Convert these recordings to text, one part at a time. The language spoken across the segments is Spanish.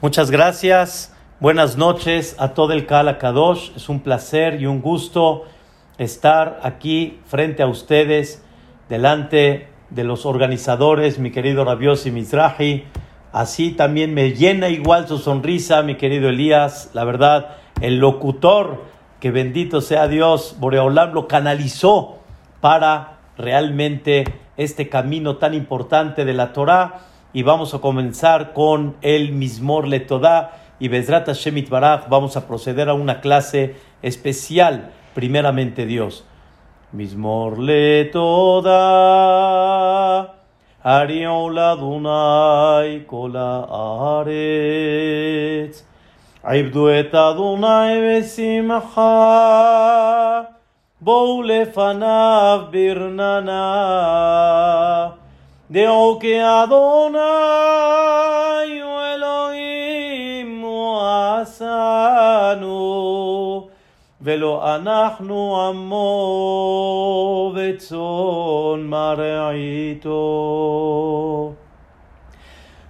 Muchas gracias. Buenas noches a todo el Kala Kadosh. Es un placer y un gusto estar aquí frente a ustedes, delante de los organizadores, mi querido Rabiosi Mizrahi. Así también me llena igual su sonrisa, mi querido Elías. La verdad, el locutor, que bendito sea Dios, Boreolam lo canalizó para realmente este camino tan importante de la Torah y vamos a comenzar con el Mismor Letodá y Bezrat Hashem Baraj. Vamos a proceder a una clase especial, primeramente Dios. Mismor Letodá, Ariola Dunai, Kola Aretz, Aibdu et Adonai besimcha, בואו לפניו ברננה. דעו כי אדוני הוא אלוהים הוא עשנו, ולא אנחנו עמו וצאן מרעיתו.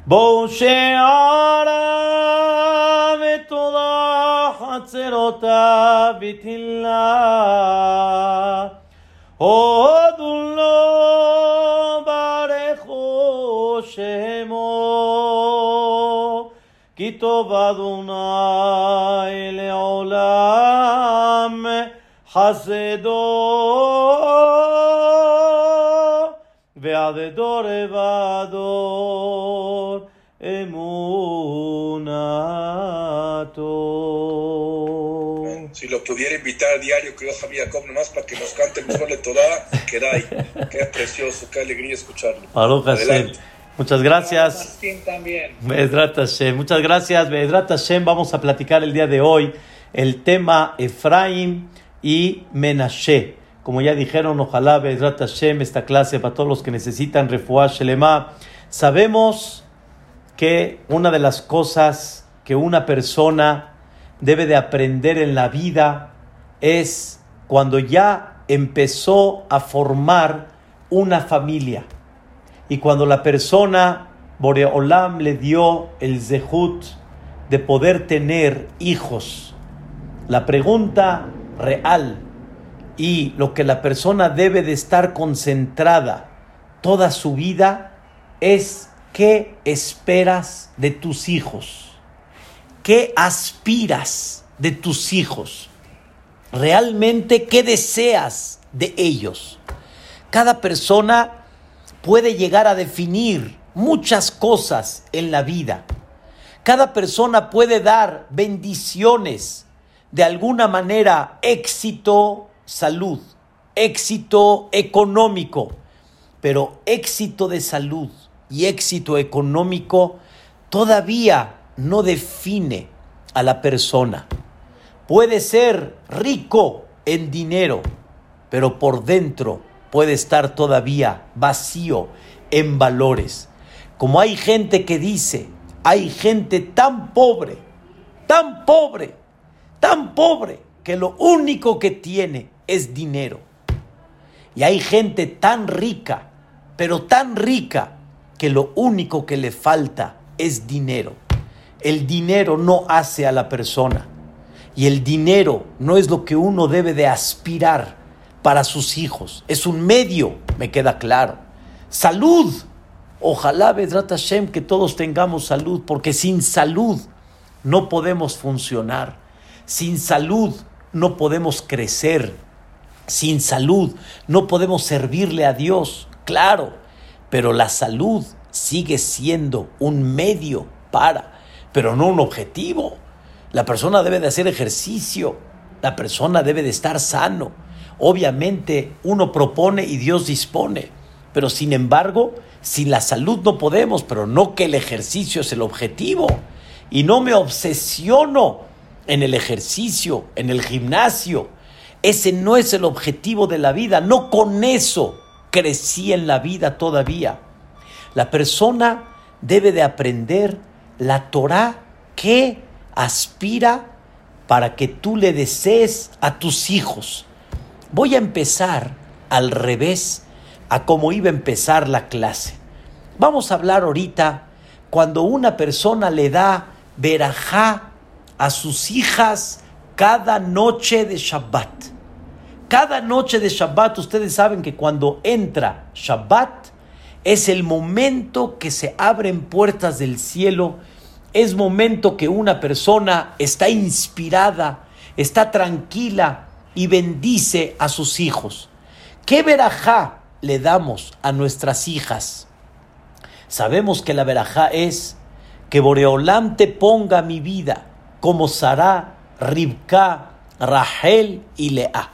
בואו שערה ותודה חצרותה בתהילה. הודו Shemo, כי טוב אדוני לעולם חסדו ועד דור ודור אמונתו. Si lo pudiera invitar a diario, creo Javier Jacob, nomás para que nos cante el mejor de toda, que da Qué precioso, qué alegría escucharlo. Baruch Hashem. Muchas gracias. Muchas gracias, Hashem. Vamos a platicar el día de hoy el tema Efraim y Menashe. Como ya dijeron, ojalá Bedrat Hashem, esta clase para todos los que necesitan refuah Shelema. Sabemos que una de las cosas que una persona debe de aprender en la vida es cuando ya empezó a formar una familia. Y cuando la persona, Boreolam, le dio el zehut de poder tener hijos, la pregunta real y lo que la persona debe de estar concentrada toda su vida es qué esperas de tus hijos, qué aspiras de tus hijos, realmente qué deseas de ellos. Cada persona puede llegar a definir muchas cosas en la vida. Cada persona puede dar bendiciones, de alguna manera éxito, salud, éxito económico, pero éxito de salud y éxito económico todavía no define a la persona. Puede ser rico en dinero, pero por dentro puede estar todavía vacío en valores. Como hay gente que dice, hay gente tan pobre, tan pobre, tan pobre, que lo único que tiene es dinero. Y hay gente tan rica, pero tan rica, que lo único que le falta es dinero. El dinero no hace a la persona. Y el dinero no es lo que uno debe de aspirar para sus hijos. Es un medio, me queda claro. Salud. Ojalá, Vedrat Hashem, que todos tengamos salud, porque sin salud no podemos funcionar. Sin salud no podemos crecer. Sin salud no podemos servirle a Dios. Claro, pero la salud sigue siendo un medio para, pero no un objetivo. La persona debe de hacer ejercicio. La persona debe de estar sano Obviamente uno propone y Dios dispone, pero sin embargo, sin la salud no podemos, pero no que el ejercicio es el objetivo. Y no me obsesiono en el ejercicio, en el gimnasio. Ese no es el objetivo de la vida, no con eso crecí en la vida todavía. La persona debe de aprender la Torah que aspira para que tú le desees a tus hijos. Voy a empezar al revés a cómo iba a empezar la clase. Vamos a hablar ahorita cuando una persona le da verajá a sus hijas cada noche de Shabbat. Cada noche de Shabbat, ustedes saben que cuando entra Shabbat es el momento que se abren puertas del cielo, es momento que una persona está inspirada, está tranquila y bendice a sus hijos. ¿Qué verajá le damos a nuestras hijas? Sabemos que la verajá es que Boreolam te ponga mi vida como Sarah, Ribka, Rahel y Lea.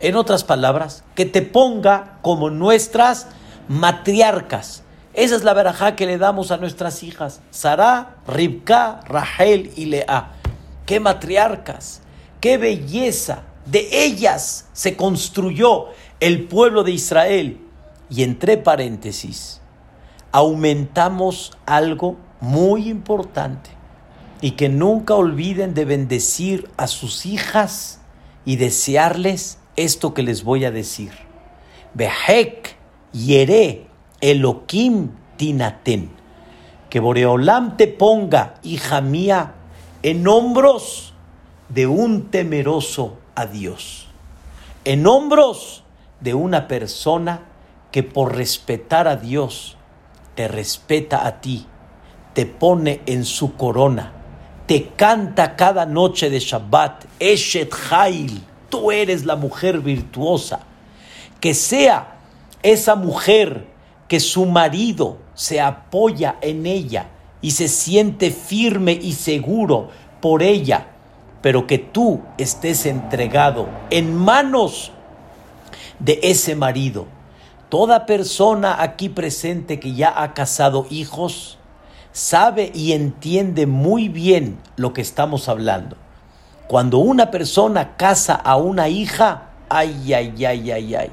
En otras palabras, que te ponga como nuestras matriarcas. Esa es la verajá que le damos a nuestras hijas. Sarah, Ribka, Rahel y Lea. ¡Qué matriarcas! ¡Qué belleza! De ellas se construyó el pueblo de Israel. Y entre paréntesis, aumentamos algo muy importante y que nunca olviden de bendecir a sus hijas y desearles esto que les voy a decir. Behek yere Elohim tinaten. Que Boreolam te ponga, hija mía, en hombros de un temeroso a Dios, en hombros de una persona que por respetar a Dios te respeta a ti, te pone en su corona, te canta cada noche de Shabbat, Eshet Hail, tú eres la mujer virtuosa, que sea esa mujer que su marido se apoya en ella y se siente firme y seguro por ella pero que tú estés entregado en manos de ese marido. Toda persona aquí presente que ya ha casado hijos sabe y entiende muy bien lo que estamos hablando. Cuando una persona casa a una hija, ay, ay, ay, ay, ay.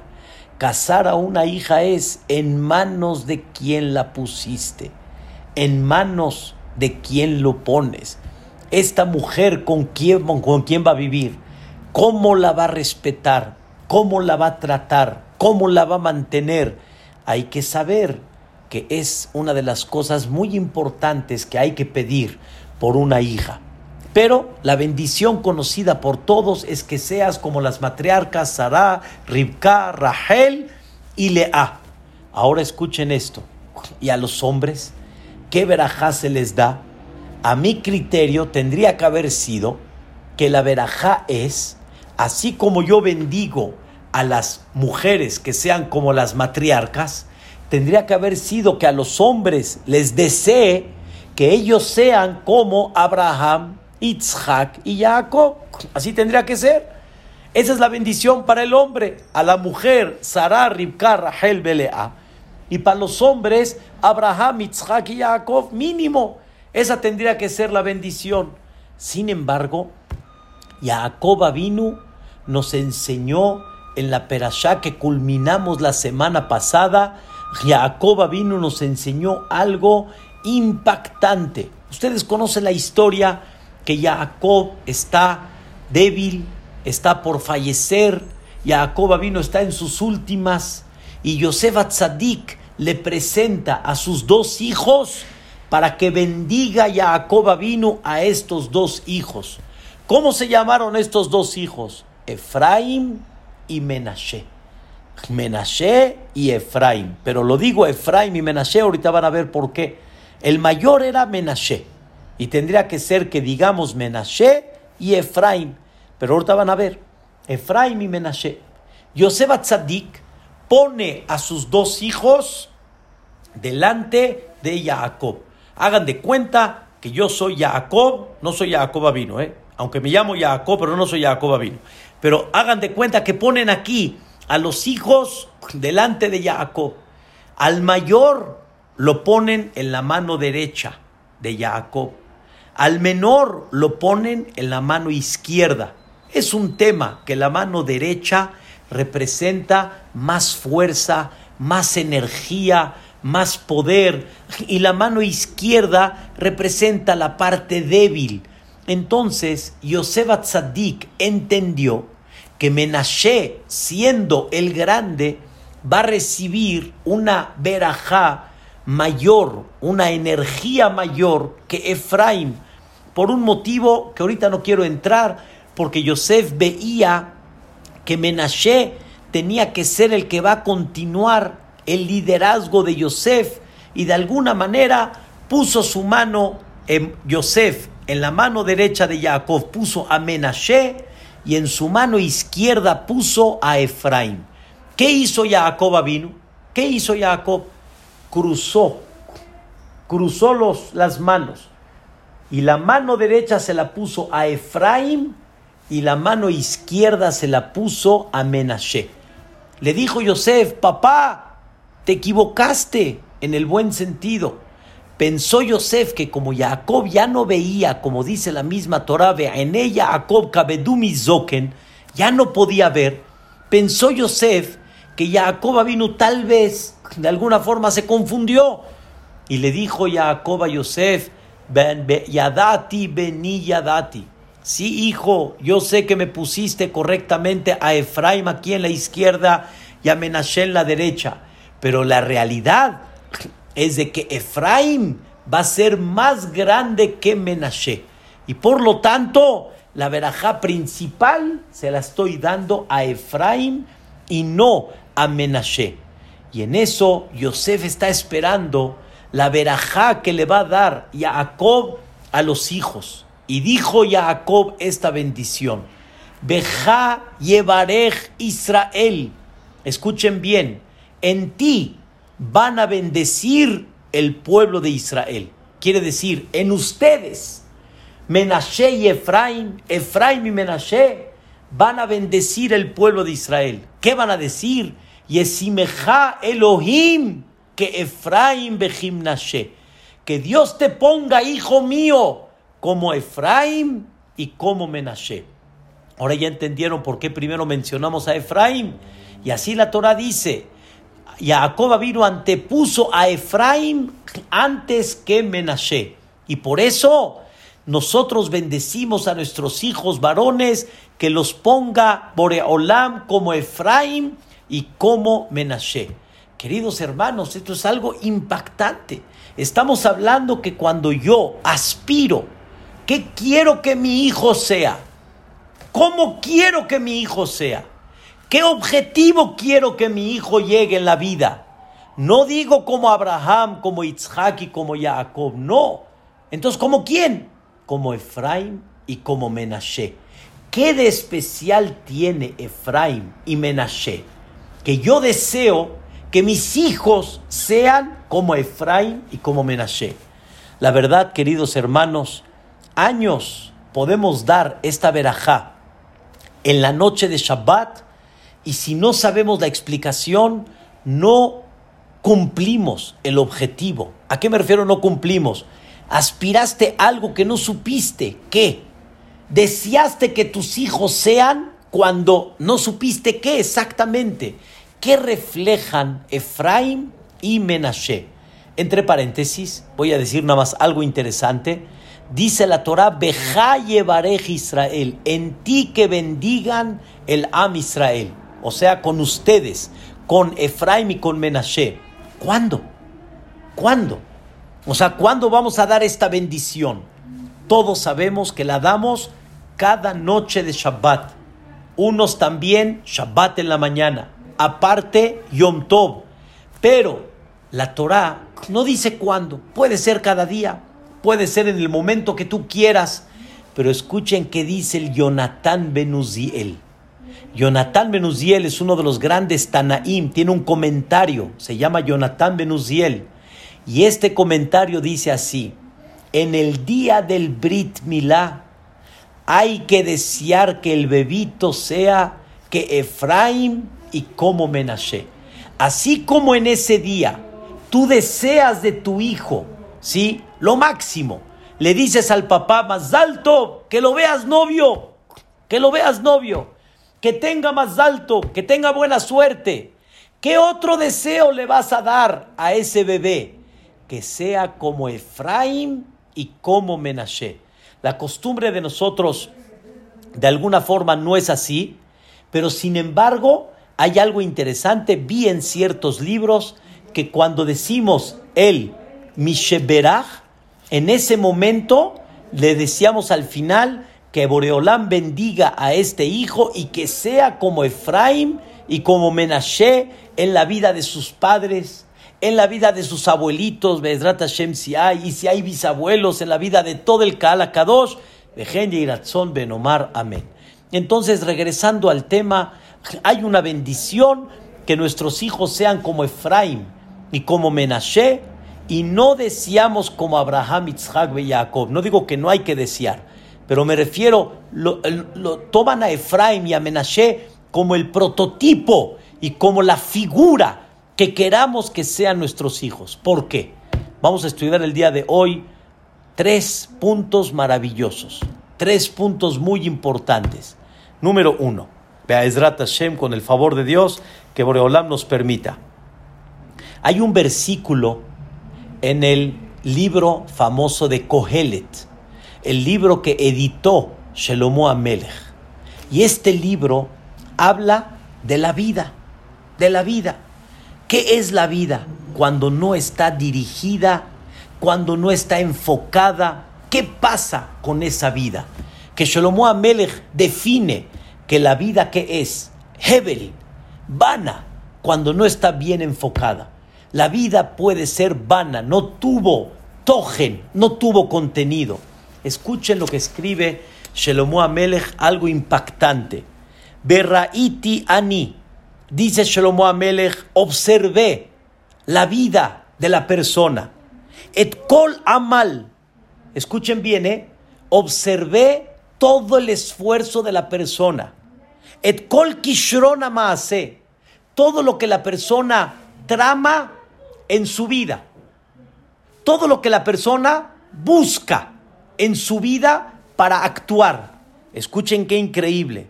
Casar a una hija es en manos de quien la pusiste, en manos de quien lo pones esta mujer con quién, va a vivir, cómo la va a respetar, cómo la va a tratar, cómo la va a mantener. Hay que saber que es una de las cosas muy importantes que hay que pedir por una hija. Pero la bendición conocida por todos es que seas como las matriarcas Sarah, Ribka, Rahel y Lea. Ahora escuchen esto. Y a los hombres, ¿qué verajá se les da? A mi criterio tendría que haber sido que la verajá es, así como yo bendigo a las mujeres que sean como las matriarcas, tendría que haber sido que a los hombres les desee que ellos sean como Abraham, Isaac y Jacob. Así tendría que ser. Esa es la bendición para el hombre. A la mujer, Sarah, Ribka, Rahel, Belea. Y para los hombres, Abraham, Isaac y Jacob, mínimo. Esa tendría que ser la bendición. Sin embargo, Jacob vino, nos enseñó en la perashá que culminamos la semana pasada. Jacob vino, nos enseñó algo impactante. Ustedes conocen la historia que Jacob está débil, está por fallecer. Jacob vino está en sus últimas y Yosef Atzadik le presenta a sus dos hijos para que bendiga Jacob vino a estos dos hijos. ¿Cómo se llamaron estos dos hijos? Efraim y Menashe. Menashe y Efraim. Pero lo digo Efraim y Menashe, ahorita van a ver por qué. El mayor era Menashe. Y tendría que ser que digamos Menashe y Efraim. Pero ahorita van a ver. Efraim y Menashe. Yosef Tzadik pone a sus dos hijos delante de Jacob. Hagan de cuenta que yo soy Jacob, no soy Jacob vino, ¿eh? aunque me llamo Jacob, pero no soy Jacob vino. Pero hagan de cuenta que ponen aquí a los hijos delante de Jacob. Al mayor lo ponen en la mano derecha de Jacob. Al menor lo ponen en la mano izquierda. Es un tema que la mano derecha representa más fuerza, más energía, más poder y la mano izquierda representa la parte débil. Entonces Yosef Tzadik entendió que Menashe, siendo el grande, va a recibir una verajá mayor, una energía mayor que Efraim, por un motivo que ahorita no quiero entrar, porque Yosef veía que Menashe tenía que ser el que va a continuar el liderazgo de Yosef y de alguna manera puso su mano en Yosef, en la mano derecha de Jacob puso a Menashe y en su mano izquierda puso a Efraín. ¿Qué hizo Jacob vino? ¿Qué hizo Jacob? Cruzó, cruzó los, las manos y la mano derecha se la puso a Efraín y la mano izquierda se la puso a Menashe. Le dijo Yosef, papá, te equivocaste en el buen sentido. Pensó Yosef que como Jacob ya no veía, como dice la misma Torah, en ella Jacob kabedumi zoken, ya no podía ver. Pensó Yosef que Jacob vino tal vez de alguna forma se confundió y le dijo Jacob a Yosef, ben, yadati beni yadati. Sí, hijo, yo sé que me pusiste correctamente a Efraim aquí en la izquierda y a Menashe en la derecha, pero la realidad es de que Efraim va a ser más grande que Menashe. Y por lo tanto, la verajá principal se la estoy dando a Efraim y no a Menashe. Y en eso Yosef está esperando la verajá que le va a dar Jacob a los hijos. Y dijo Jacob esta bendición. Beja llevarej Israel. Escuchen bien, en ti van a bendecir el pueblo de Israel. Quiere decir, en ustedes, Menashe y Efraim, Efraim y Menashe, van a bendecir el pueblo de Israel. ¿Qué van a decir? Yesimeja Elohim, que Efraim Behimnashe. Que Dios te ponga, hijo mío, como Efraim y como Menashe. Ahora ya entendieron por qué primero mencionamos a Efraim. Y así la Torah dice, Jacob vino antepuso a Efraim antes que Menashe. Y por eso nosotros bendecimos a nuestros hijos varones que los ponga Boreolam como Efraim y como Menashe. Queridos hermanos, esto es algo impactante. Estamos hablando que cuando yo aspiro, ¿qué quiero que mi hijo sea? ¿Cómo quiero que mi hijo sea? ¿Qué objetivo quiero que mi hijo llegue en la vida? No digo como Abraham, como Isaac y como Jacob, no. Entonces, ¿como quién? Como Efraim y como Menashe. ¿Qué de especial tiene Efraim y Menashe? Que yo deseo que mis hijos sean como Efraim y como Menashe. La verdad, queridos hermanos, años podemos dar esta verajá en la noche de Shabbat y si no sabemos la explicación, no cumplimos el objetivo. ¿A qué me refiero no cumplimos? Aspiraste algo que no supiste. ¿Qué? Deseaste que tus hijos sean cuando no supiste qué exactamente. ¿Qué reflejan Efraim y Menashe? Entre paréntesis, voy a decir nada más algo interesante. Dice la Torah, Beja Israel, en ti que bendigan el Am Israel o sea, con ustedes, con Efraim y con Menashe. ¿Cuándo? ¿Cuándo? O sea, ¿cuándo vamos a dar esta bendición? Todos sabemos que la damos cada noche de Shabbat. Unos también Shabbat en la mañana. Aparte Yom Tov. Pero la Torah no dice cuándo. Puede ser cada día. Puede ser en el momento que tú quieras. Pero escuchen qué dice el Jonathan Benuziel. Jonathan Benuziel es uno de los grandes Tanaim, tiene un comentario, se llama Jonathan Benuziel, y este comentario dice así, en el día del Brit Milá hay que desear que el bebito sea que Efraim y como Menashe. Así como en ese día tú deseas de tu hijo, ¿sí? Lo máximo. Le dices al papá más alto que lo veas novio, que lo veas novio que tenga más alto, que tenga buena suerte. ¿Qué otro deseo le vas a dar a ese bebé? Que sea como Efraín y como Menashe. La costumbre de nosotros de alguna forma no es así, pero sin embargo hay algo interesante. Vi en ciertos libros que cuando decimos el Misheberach, en ese momento le deseamos al final que Boreolán bendiga a este hijo y que sea como Efraín y como Menashe en la vida de sus padres, en la vida de sus abuelitos, si hay, y si hay bisabuelos, en la vida de todo el Kaala Kadosh, Bejen Yiratzon Benomar, amén. Entonces, regresando al tema, hay una bendición que nuestros hijos sean como Efraín y como Menashe, y no deseamos como Abraham, Isaac y Jacob. No digo que no hay que desear, pero me refiero, lo, toman a Efraín y a Menashe como el prototipo y como la figura que queramos que sean nuestros hijos. ¿Por qué? Vamos a estudiar el día de hoy tres puntos maravillosos, tres puntos muy importantes. Número uno, Be'ezrat Hashem, con el favor de Dios, que Boreolam nos permita. Hay un versículo en el libro famoso de Kohelet, el libro que editó Shelomo Amelech. Y este libro habla de la vida de la vida. ¿Qué es la vida? Cuando no está dirigida, cuando no está enfocada. ¿Qué pasa con esa vida? Que Shlomo Amelech define que la vida que es Hebel, vana, cuando no está bien enfocada. La vida puede ser vana, no tuvo togen, no tuvo contenido. Escuchen lo que escribe Shlomo Amelech, algo impactante. Berraiti ani, Dice Shlomo Amelech, observé la vida de la persona. Et kol amal. Escuchen bien, ¿eh? Observé todo el esfuerzo de la persona. Et kol kishron amaase. Todo lo que la persona trama en su vida. Todo lo que la persona busca en su vida para actuar. Escuchen qué increíble.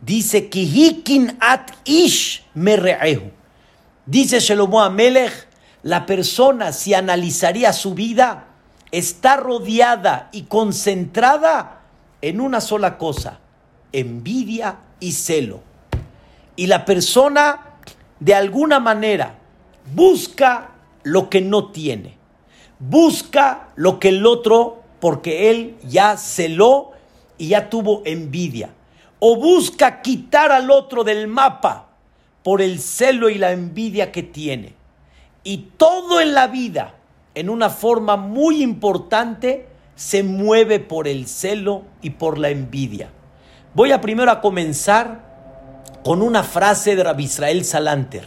Dice, Kihikin at ish merre'ehu. Dice Shelomo Amelech, la persona si analizaría su vida, está rodeada y concentrada en una sola cosa, envidia y celo. Y la persona de alguna manera busca lo que no tiene, busca lo que el otro, porque él ya celó y ya tuvo envidia o busca quitar al otro del mapa por el celo y la envidia que tiene. Y todo en la vida, en una forma muy importante, se mueve por el celo y por la envidia. Voy a primero a comenzar con una frase de Rabbi Israel Salanter,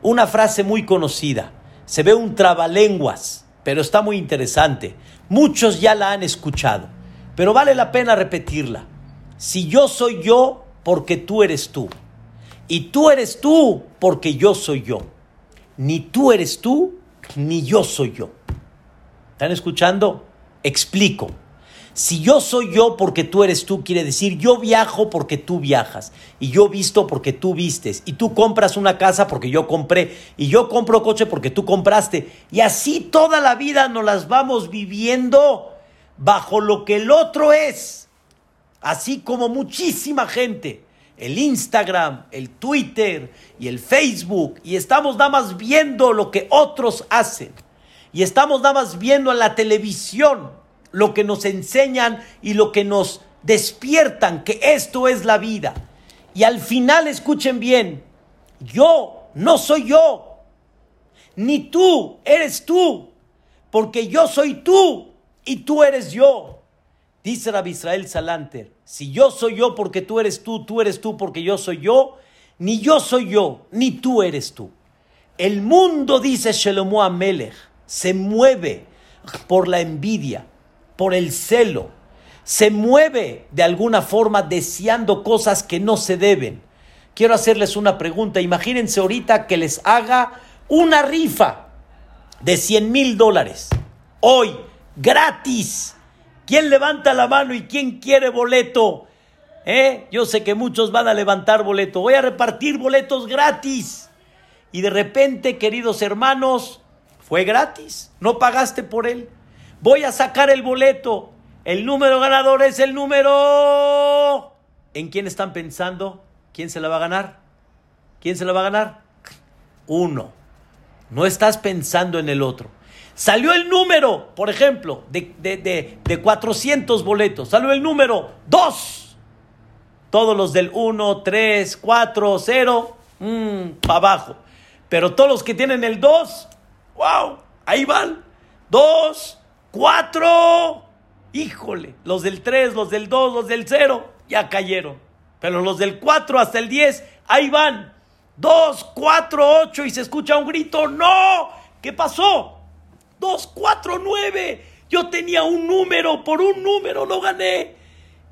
una frase muy conocida. Se ve un trabalenguas, pero está muy interesante. Muchos ya la han escuchado, pero vale la pena repetirla si yo soy yo porque tú eres tú, y tú eres tú porque yo soy yo, ni tú eres tú, ni yo soy yo. ¿Están escuchando? Explico. Si yo soy yo porque tú eres tú, quiere decir yo viajo porque tú viajas, y yo visto porque tú vistes, y tú compras una casa porque yo compré, y yo compro coche porque tú compraste, y así toda la vida nos las vamos viviendo bajo lo que el otro es. Así como muchísima gente, el Instagram, el Twitter y el Facebook, y estamos nada más viendo lo que otros hacen, y estamos nada más viendo en la televisión lo que nos enseñan y lo que nos despiertan, que esto es la vida. Y al final escuchen bien, yo no soy yo, ni tú eres tú, porque yo soy tú y tú eres yo. Dice Rabbi Israel Salanter, si yo soy yo porque tú eres tú, tú eres tú porque yo soy yo, ni yo soy yo, ni tú eres tú. El mundo, dice Shelomo Amelech, se mueve por la envidia, por el celo, se mueve de alguna forma deseando cosas que no se deben. Quiero hacerles una pregunta. Imagínense ahorita que les haga una rifa de 100 mil dólares. Hoy, gratis ¿Quién levanta la mano y quién quiere boleto? ¿Eh? Yo sé que muchos van a levantar boleto. Voy a repartir boletos gratis. Y de repente, queridos hermanos, fue gratis. No pagaste por él. Voy a sacar el boleto. El número ganador es el número... ¿En quién están pensando? ¿Quién se la va a ganar? ¿Quién se la va a ganar? Uno. No estás pensando en el otro. Salió el número, por ejemplo, de, de, de, 400 boletos. Salió el número 2. Todos los del 1, 3, 4, 0, para abajo. Pero todos los que tienen el 2, wow, ahí van. 2, 4. Híjole, los del 3, los del 2, los del 0, ya cayeron. Pero los del 4 hasta el 10, ahí van. 2, 4, 8 y se escucha un grito. ¡No! ¿Qué pasó? 2, 4, 9. Yo tenía un número, por un número lo gané.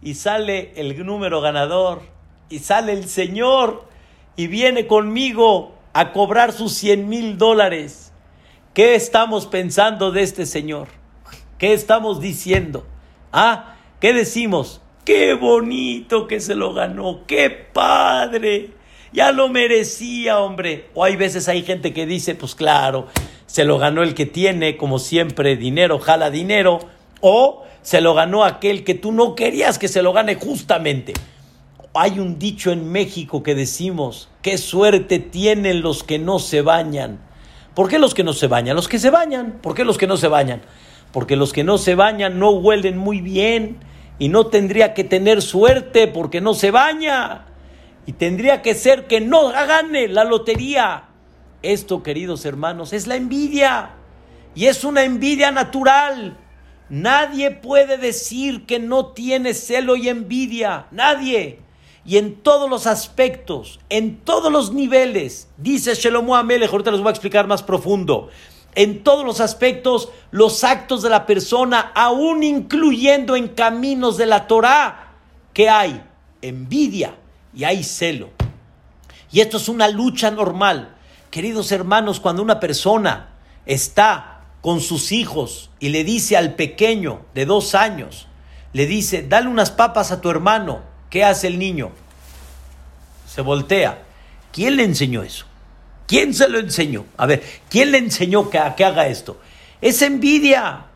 Y sale el número ganador. Y sale el Señor. Y viene conmigo a cobrar sus 100 mil dólares. ¿Qué estamos pensando de este Señor? ¿Qué estamos diciendo? Ah, ¿qué decimos? Qué bonito que se lo ganó, qué padre. Ya lo merecía, hombre. O hay veces hay gente que dice, pues claro, se lo ganó el que tiene, como siempre, dinero, jala dinero. O se lo ganó aquel que tú no querías que se lo gane justamente. Hay un dicho en México que decimos, qué suerte tienen los que no se bañan. ¿Por qué los que no se bañan? Los que se bañan. ¿Por qué los que no se bañan? Porque los que no se bañan no huelen muy bien y no tendría que tener suerte porque no se baña. Y tendría que ser que no gane la lotería. Esto, queridos hermanos, es la envidia. Y es una envidia natural. Nadie puede decir que no tiene celo y envidia. Nadie. Y en todos los aspectos, en todos los niveles, dice Shelomo Amelech, ahorita les voy a explicar más profundo, en todos los aspectos, los actos de la persona, aún incluyendo en caminos de la Torah, que hay envidia, y hay celo. Y esto es una lucha normal. Queridos hermanos, cuando una persona está con sus hijos y le dice al pequeño de dos años, le dice, dale unas papas a tu hermano, ¿qué hace el niño? Se voltea. ¿Quién le enseñó eso? ¿Quién se lo enseñó? A ver, ¿quién le enseñó que, que haga esto? Es envidia,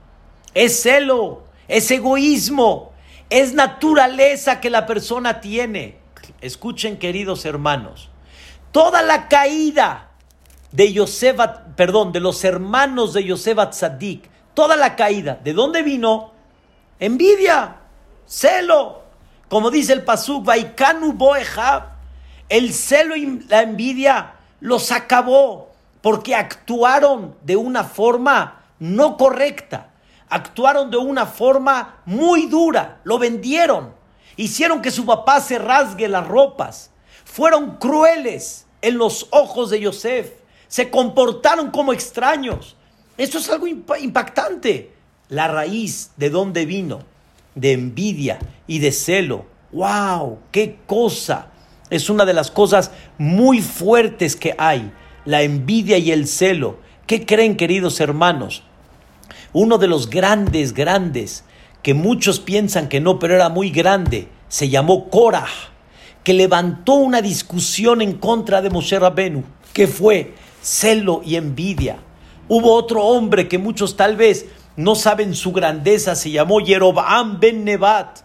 es celo, es egoísmo, es naturaleza que la persona tiene. Escuchen, queridos hermanos, toda la caída de perdón, de los hermanos de Yosef Tzadik, toda la caída, ¿de dónde vino? Envidia, celo. Como dice el Pasuk, Vaikanu el celo y la envidia los acabó porque actuaron de una forma no correcta, actuaron de una forma muy dura, lo vendieron. Hicieron que su papá se rasgue las ropas. Fueron crueles en los ojos de Yosef. Se comportaron como extraños. Esto es algo impactante. La raíz de dónde vino, de envidia y de celo. ¡Wow! ¡Qué cosa! Es una de las cosas muy fuertes que hay. La envidia y el celo. ¿Qué creen, queridos hermanos? Uno de los grandes, grandes que muchos piensan que no, pero era muy grande, se llamó Korah, que levantó una discusión en contra de Moshe Rabenu, que fue celo y envidia. Hubo otro hombre que muchos tal vez no saben su grandeza, se llamó Jeroboam ben Nebat.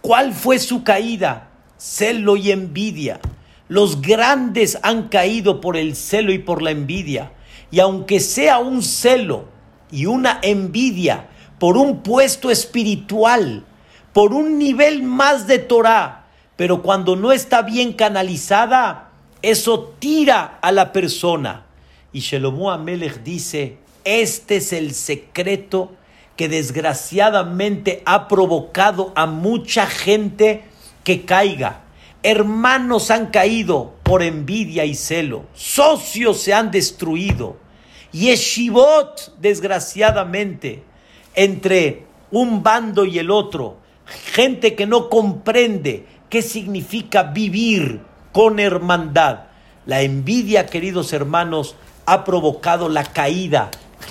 ¿Cuál fue su caída? Celo y envidia. Los grandes han caído por el celo y por la envidia. Y aunque sea un celo y una envidia por un puesto espiritual, por un nivel más de Torah, pero cuando no está bien canalizada, eso tira a la persona. Y Shelomo Amelech dice, este es el secreto que desgraciadamente ha provocado a mucha gente que caiga. Hermanos han caído por envidia y celo. Socios se han destruido. Y Yeshivot, desgraciadamente, entre un bando y el otro, gente que no comprende qué significa vivir con hermandad. La envidia, queridos hermanos, ha provocado la caída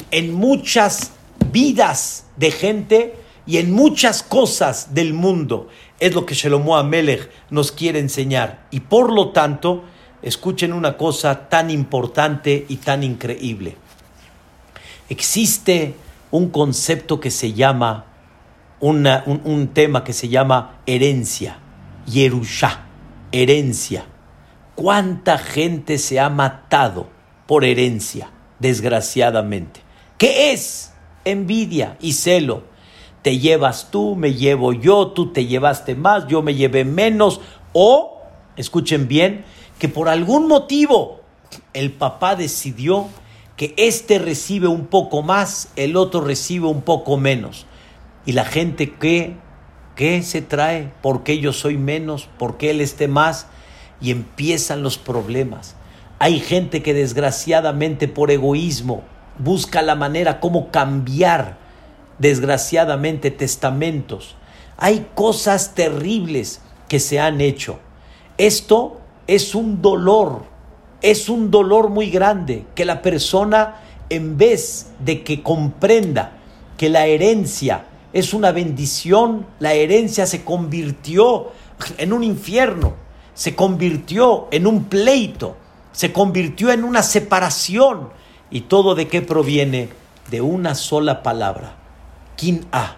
en muchas vidas de gente y en muchas cosas del mundo. Es lo que Shelomo Amelech nos quiere enseñar. Y por lo tanto, escuchen una cosa tan importante y tan increíble. Existe un concepto que se llama, un, tema que se llama herencia, Yerusha, herencia. ¿Cuánta gente se ha matado por herencia, desgraciadamente? ¿Qué es envidia y celo? Te llevas tú, me llevo yo, tú te llevaste más, yo me llevé menos. O, escuchen bien, que por algún motivo el papá decidió que este recibe un poco más, el otro recibe un poco menos. Y la gente que, ¿qué se trae? ¿Por qué yo soy menos? ¿Por qué él esté más? Y empiezan los problemas. Hay gente que desgraciadamente por egoísmo busca la manera como cambiar desgraciadamente testamentos. Hay cosas terribles que se han hecho. Esto es un dolor, es un dolor muy grande que la persona en vez de que comprenda que la herencia es una bendición, la herencia se convirtió en un infierno, se convirtió en un pleito, se convirtió en una separación. ¿Y todo de qué proviene? De una sola palabra, a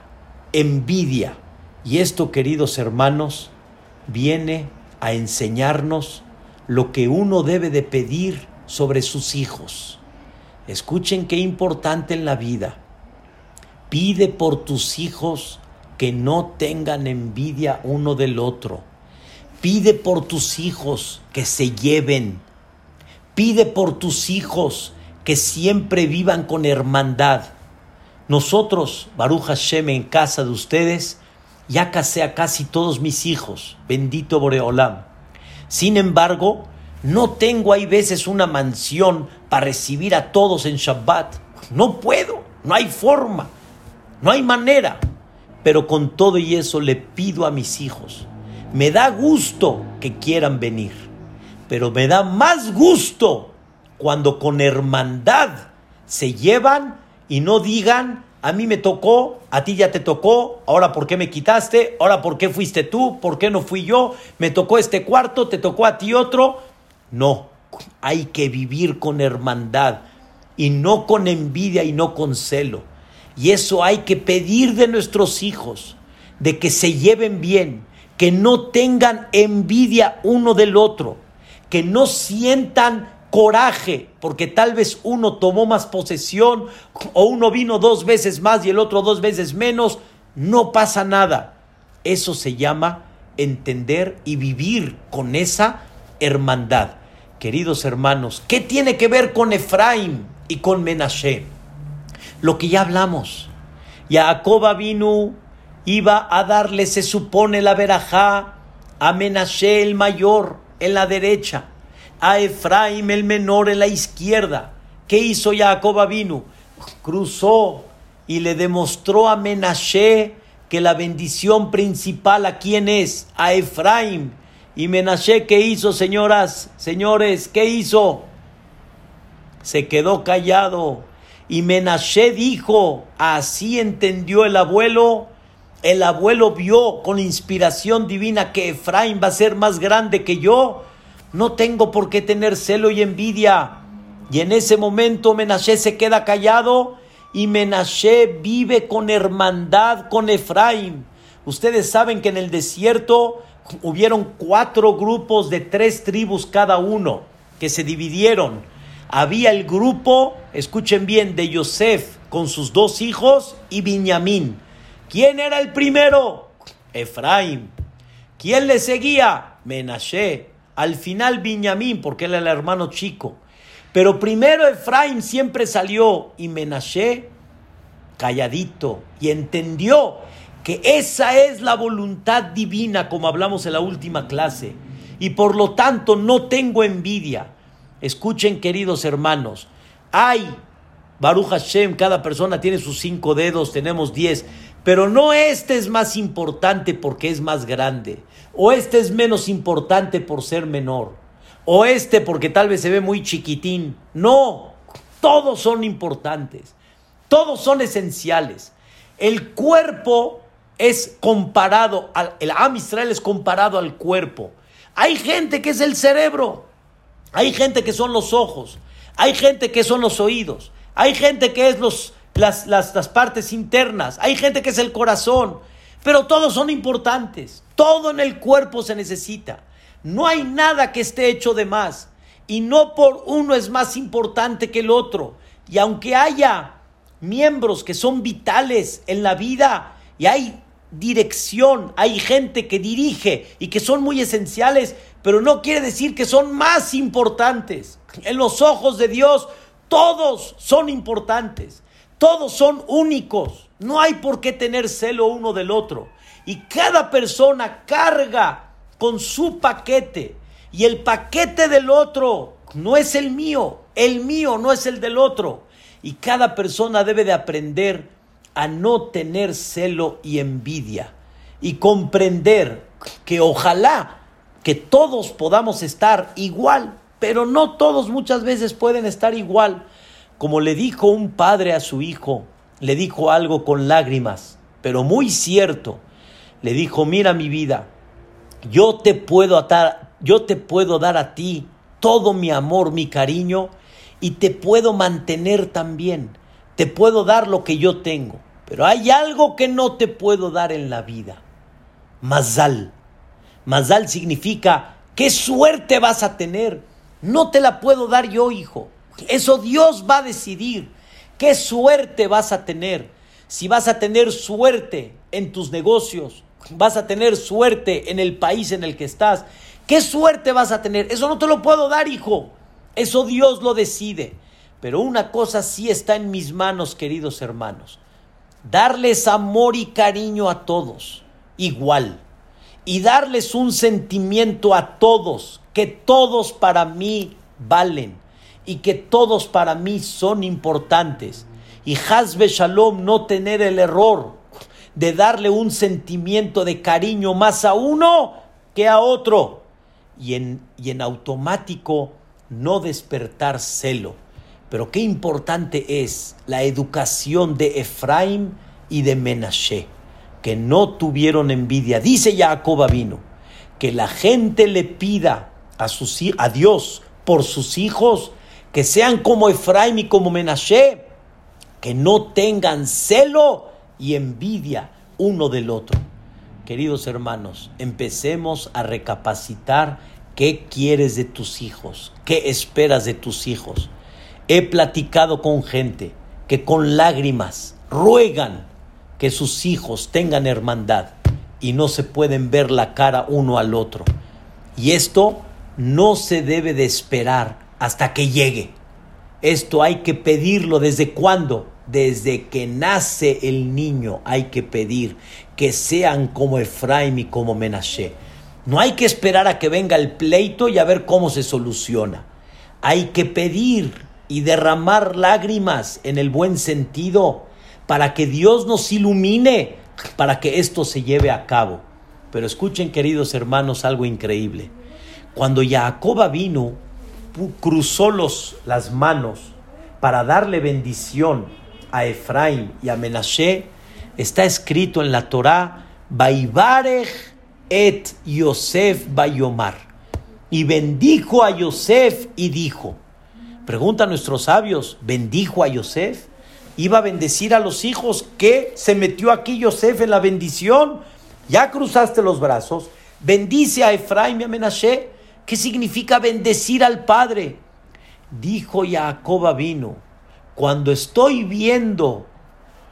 envidia. Y esto, queridos hermanos, viene a enseñarnos lo que uno debe de pedir sobre sus hijos. Escuchen qué importante en la vida. Pide por tus hijos que no tengan envidia uno del otro. Pide por tus hijos que se lleven, Pide por tus hijos que siempre vivan con hermandad. Nosotros, Baruch Hashem, en casa de ustedes, ya casé a casi todos mis hijos, bendito Boreolam. Sin embargo, no tengo hay veces una mansión para recibir a todos en Shabbat. No puedo, no hay forma, no hay manera. Pero con todo y eso le pido a mis hijos, me da gusto que quieran venir pero me da más gusto cuando con hermandad se llevan y no digan, a mí me tocó, a ti ya te tocó, ahora por qué me quitaste, ahora por qué fuiste tú, por qué no fui yo, me tocó este cuarto, te tocó a ti otro. No, hay que vivir con hermandad y no con envidia y no con celo. Y eso hay que pedir de nuestros hijos, de que se lleven bien, que no tengan envidia uno del otro que no sientan coraje, porque tal vez uno tomó más posesión o uno vino dos veces más y el otro dos veces menos, no pasa nada. Eso se llama entender y vivir con esa hermandad. Queridos hermanos, ¿qué tiene que ver con Efraín y con Menashe? Lo que ya hablamos. Jacob vino, iba a darle, se supone, la verajá a Menashe el mayor en la derecha, a Efraim el menor en la izquierda. ¿Qué hizo Jacob vino? Cruzó y le demostró a Menashe que la bendición principal a quién es, a Efraim. Y Menashe, ¿qué hizo, señoras, señores? ¿Qué hizo? Se quedó callado. Y Menashe dijo, así entendió el abuelo, el abuelo vio con inspiración divina que Efraín va a ser más grande que yo. No tengo por qué tener celo y envidia. Y en ese momento Menashe se queda callado y Menashe vive con hermandad con Efraín. Ustedes saben que en el desierto hubieron cuatro grupos de tres tribus cada uno que se dividieron. Había el grupo, escuchen bien, de Yosef con sus dos hijos y Binyamin. ¿Quién era el primero? Efraín. ¿Quién le seguía? Menashe. Al final Binyamin, porque él era el hermano chico. Pero primero Efraín siempre salió y Menashe calladito y entendió que esa es la voluntad divina, como hablamos en la última clase. Y por lo tanto no tengo envidia. Escuchen, queridos hermanos, hay, Baruch Hashem, cada persona tiene sus cinco dedos, tenemos diez. Pero no este es más importante porque es más grande, o este es menos importante por ser menor, o este porque tal vez se ve muy chiquitín. No, todos son importantes, todos son esenciales. El cuerpo es comparado, al, el Am Israel es comparado al cuerpo. Hay gente que es el cerebro, hay gente que son los ojos, hay gente que son los oídos, hay gente que es los, las, las, partes internas, hay gente que es el corazón, pero todos son importantes, todo en el cuerpo se necesita. No hay nada que esté hecho de más y no por uno es más importante que el otro. Y aunque haya miembros que son vitales en la vida y hay dirección, hay gente que dirige y que son muy esenciales, pero no quiere decir que son más importantes. En los ojos de Dios todos son importantes, todos son únicos, no hay por qué tener celo uno del otro. Y cada persona carga con su paquete y el paquete del otro no es el mío, el mío no es el del otro. Y cada persona debe de aprender a no tener celo y envidia y comprender que ojalá que todos podamos estar igual, pero no todos muchas veces pueden estar igual. Como le dijo un padre a su hijo, le dijo algo con lágrimas, pero muy cierto. Le dijo, mira mi vida, yo te puedo atar, yo te puedo dar a ti todo mi amor, mi cariño, y te puedo mantener también. Te puedo dar lo que yo tengo. Pero hay algo que no te puedo dar en la vida. Mazal. Mazal significa qué suerte vas a tener. No te la puedo dar yo, hijo. Eso Dios va a decidir. ¿Qué suerte vas a tener? Si vas a tener suerte en tus negocios, vas a tener suerte en el país en el que estás. ¿Qué suerte vas a tener? Eso no te lo puedo dar, hijo. Eso Dios lo decide. Pero una cosa sí está en mis manos, queridos hermanos darles amor y cariño a todos igual y darles un sentimiento a todos, que todos para mí valen y que todos para mí son importantes. Y Hazbe Shalom no tener el error de darle un sentimiento de cariño más a uno que a otro. Y en, y en automático no despertar celo pero qué importante es la educación de Efraín y de Menashe, que no tuvieron envidia. Dice Jacob vino que la gente le pida a, sus, a Dios por sus hijos que sean como Efraín y como Menashe, que no tengan celo y envidia uno del otro. Queridos hermanos, empecemos a recapacitar qué quieres de tus hijos, qué esperas de tus hijos. He platicado con gente que con lágrimas ruegan que sus hijos tengan hermandad y no se pueden ver la cara uno al otro. Y esto no se debe de esperar hasta que llegue. Esto hay que pedirlo desde cuándo? Desde que nace el niño hay que pedir que sean como Efraim y como Menashe. No hay que esperar a que venga el pleito y a ver cómo se soluciona. Hay que pedir y derramar lágrimas en el buen sentido para que Dios nos ilumine, para que esto se lleve a cabo. Pero escuchen, queridos hermanos, algo increíble. Cuando Jacob vino, cruzó los, las manos para darle bendición a Efraín y a Menashe, está escrito en la Torá, Baibarech et Yosef Bayomar. Y bendijo a Yosef y dijo, Pregunta a nuestros sabios, ¿bendijo a Yosef? ¿Iba a bendecir a los hijos? ¿Qué se metió aquí Yosef en la bendición? Ya cruzaste los brazos, bendice a Efraín y a Menashe. ¿Qué significa bendecir al padre? Dijo Jacob vino, cuando estoy viendo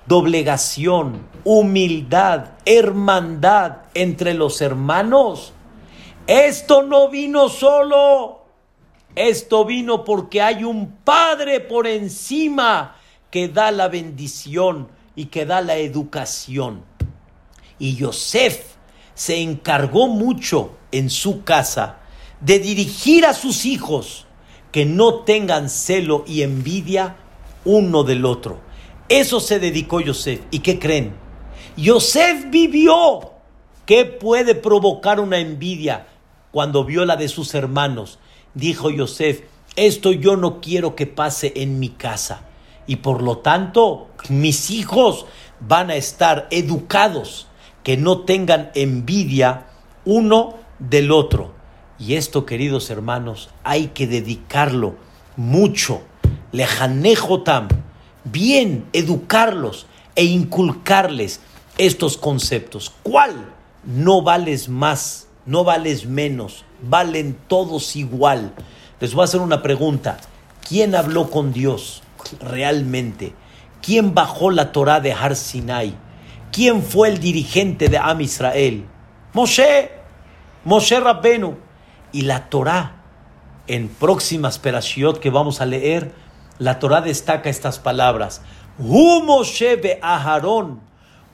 doblegación, humildad, hermandad entre los hermanos, esto no vino solo, esto vino porque hay un Padre por encima que da la bendición y que da la educación. Y Yosef se encargó mucho en su casa de dirigir a sus hijos que no tengan celo y envidia uno del otro. Eso se dedicó Yosef. ¿Y qué creen? Yosef vivió. ¿Qué puede provocar una envidia cuando vio la de sus hermanos? dijo Yosef, esto yo no quiero que pase en mi casa. Y por lo tanto, mis hijos van a estar educados, que no tengan envidia uno del otro. Y esto, queridos hermanos, hay que dedicarlo mucho. Lejanejotam, bien educarlos e inculcarles estos conceptos. ¿Cuál? No vales más, no vales menos, valen todos igual. Les voy a hacer una pregunta. ¿Quién habló con Dios realmente? ¿quién bajó la Torah de Har Sinai? ¿Quién fue el dirigente de Am Israel? Moshe, Moshe Rabbenu. Y la Torah, en próximas perashiot que vamos a leer, la Torah destaca estas palabras. Hu Moshe be Aharón.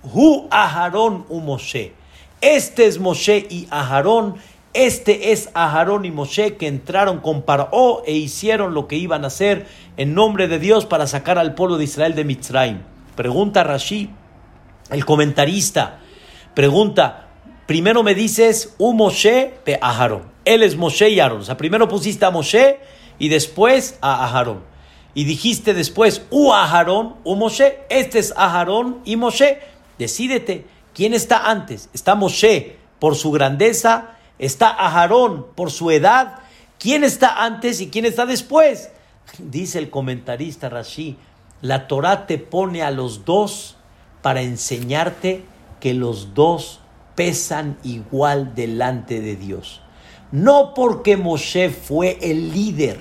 Hu Aharón u Moshe. Este es Moshe y Aharón. Este es Aharón y Moshe que entraron con Paró e hicieron lo que iban a hacer en nombre de Dios para sacar al pueblo de Israel de Mitzrayim. Pregunta Rashi, el comentarista, pregunta, primero me dices, U Moshe pe Aharón. Él es Moshe y Aarón. O sea, primero pusiste a Moshe y después a Aharón y dijiste después, U Aharón, U Moshe, este es Aharón y Moshe, decídete, ¿quién está antes? ¿Está Moshe por su grandeza? ¿Está Aharón por su edad? ¿Quién está antes y quién está después? Dice el comentarista Rashi, la Torah te pone a los dos para enseñarte que los dos pesan igual delante de Dios. No porque Moshe fue el líder,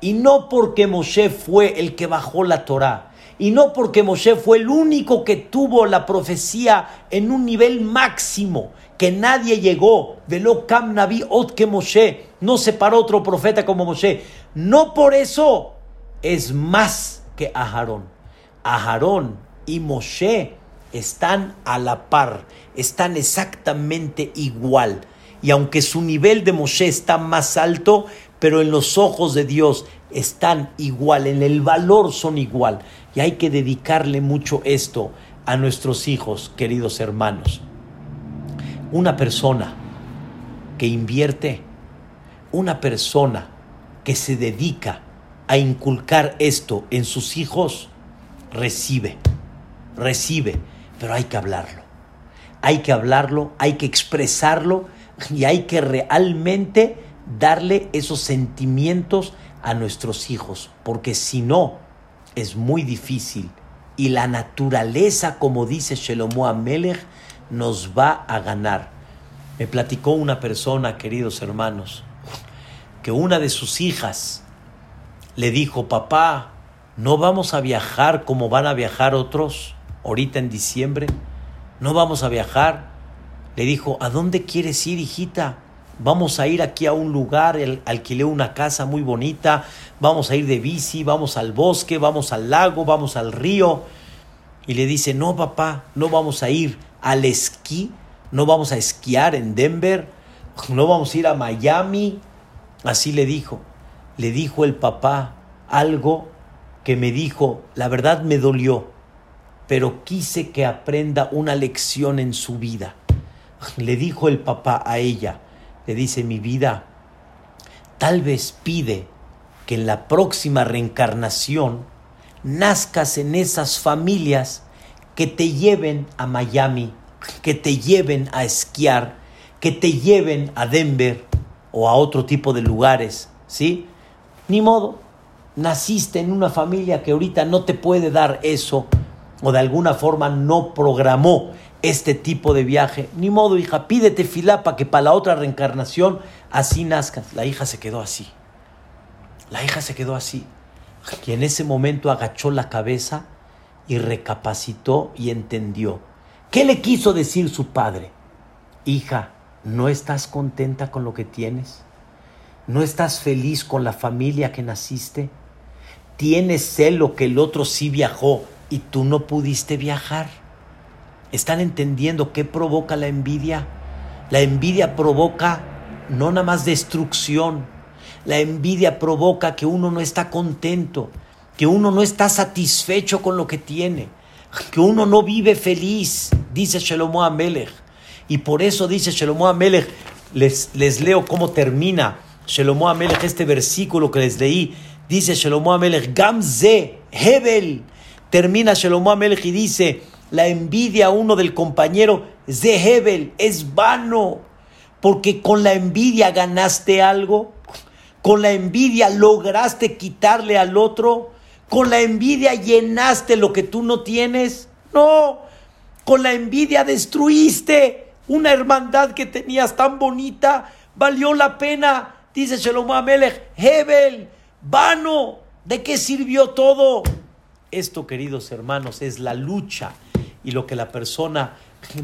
y no porque Moshe fue el que bajó la Torá. Y no porque Moshe fue el único que tuvo la profecía en un nivel máximo, que nadie llegó. Velo Kam que Moshe. No se paró otro profeta como Moshe. No por eso es más que Aharón. Aharón y Moshe están a la par, están exactamente igual. Y aunque su nivel de Moshe está más alto, pero en los ojos de Dios están igual, en el valor son igual. Y hay que dedicarle mucho esto a nuestros hijos, queridos hermanos. Una persona que invierte, una persona que se dedica a inculcar esto en sus hijos, recibe, recibe, pero hay que hablarlo. Hay que hablarlo, hay que expresarlo y hay que realmente darle esos sentimientos a nuestros hijos, porque si no, es muy difícil. Y la naturaleza, como dice Shelomo Amelech, nos va a ganar. Me platicó una persona, queridos hermanos, que una de sus hijas le dijo, papá, ¿no vamos a viajar como van a viajar otros ahorita en diciembre? ¿No vamos a viajar? Le dijo, ¿a dónde quieres ir, hijita? vamos a ir aquí a un lugar, alquilé una casa muy bonita, vamos a ir de bici, vamos al bosque, vamos al lago, vamos al río. Y le dice, no papá, no vamos a ir al esquí, no vamos a esquiar en Denver, no vamos a ir a Miami. Así le dijo. Le dijo el papá algo que me dijo, la verdad me dolió, pero quise que aprenda una lección en su vida. Le dijo el papá a ella, le dice mi vida, tal vez pide que en la próxima reencarnación nazcas en esas familias que te lleven a Miami, que te lleven a esquiar, que te lleven a Denver o a otro tipo de lugares, ¿sí? Ni modo, naciste en una familia que ahorita no te puede dar eso o de alguna forma no programó este tipo de viaje. Ni modo, hija, pídete filapa que para la otra reencarnación así nazcas. La hija se quedó así. La hija se quedó así. Y en ese momento agachó la cabeza y recapacitó y entendió. ¿Qué le quiso decir su padre? Hija, ¿no estás contenta con lo que tienes? ¿No estás feliz con la familia que naciste? ¿Tienes celo que el otro sí viajó y tú no pudiste viajar? ¿Están entendiendo qué provoca la envidia? La envidia provoca no nada más destrucción, la envidia provoca que uno no está contento, que uno no está satisfecho con lo que tiene, que uno no vive feliz, dice Shelomo Amelech. Y por eso dice Shelomo Amelech, les, les leo cómo termina Shelomo Amelech este versículo que les leí. Dice Shelomo Amelech, Gamze, Hebel. Termina Shelomo Amelech y dice, la envidia a uno del compañero, Zehebel, es vano, porque con la envidia ganaste algo, con la envidia lograste quitarle al otro, con la envidia llenaste lo que tú no tienes. No, con la envidia destruiste una hermandad que tenías tan bonita, valió la pena, dice Shalom Amelech, Hebel, vano, ¿de qué sirvió todo? Esto, queridos hermanos, es la lucha y lo que la persona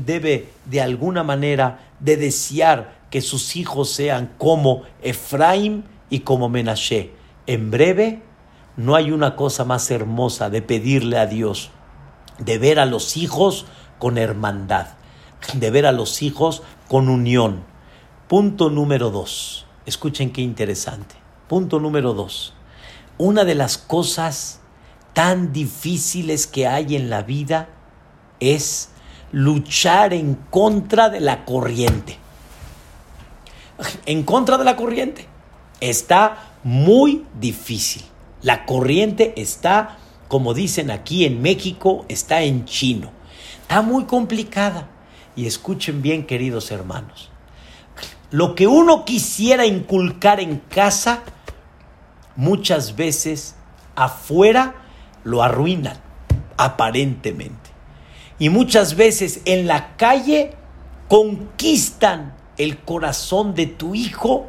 debe de alguna manera de desear que sus hijos sean como Efraín y como Menashe. En breve, no hay una cosa más hermosa de pedirle a Dios, de ver a los hijos con hermandad, de ver a los hijos con unión. Punto número dos. Escuchen qué interesante. Punto número dos. Una de las cosas tan difíciles que hay en la vida es luchar en contra de la corriente. En contra de la corriente. Está muy difícil. La corriente está, como dicen aquí en México, está en chino. Está muy complicada. Y escuchen bien, queridos hermanos. Lo que uno quisiera inculcar en casa, muchas veces afuera lo arruinan, aparentemente. Y muchas veces en la calle conquistan el corazón de tu hijo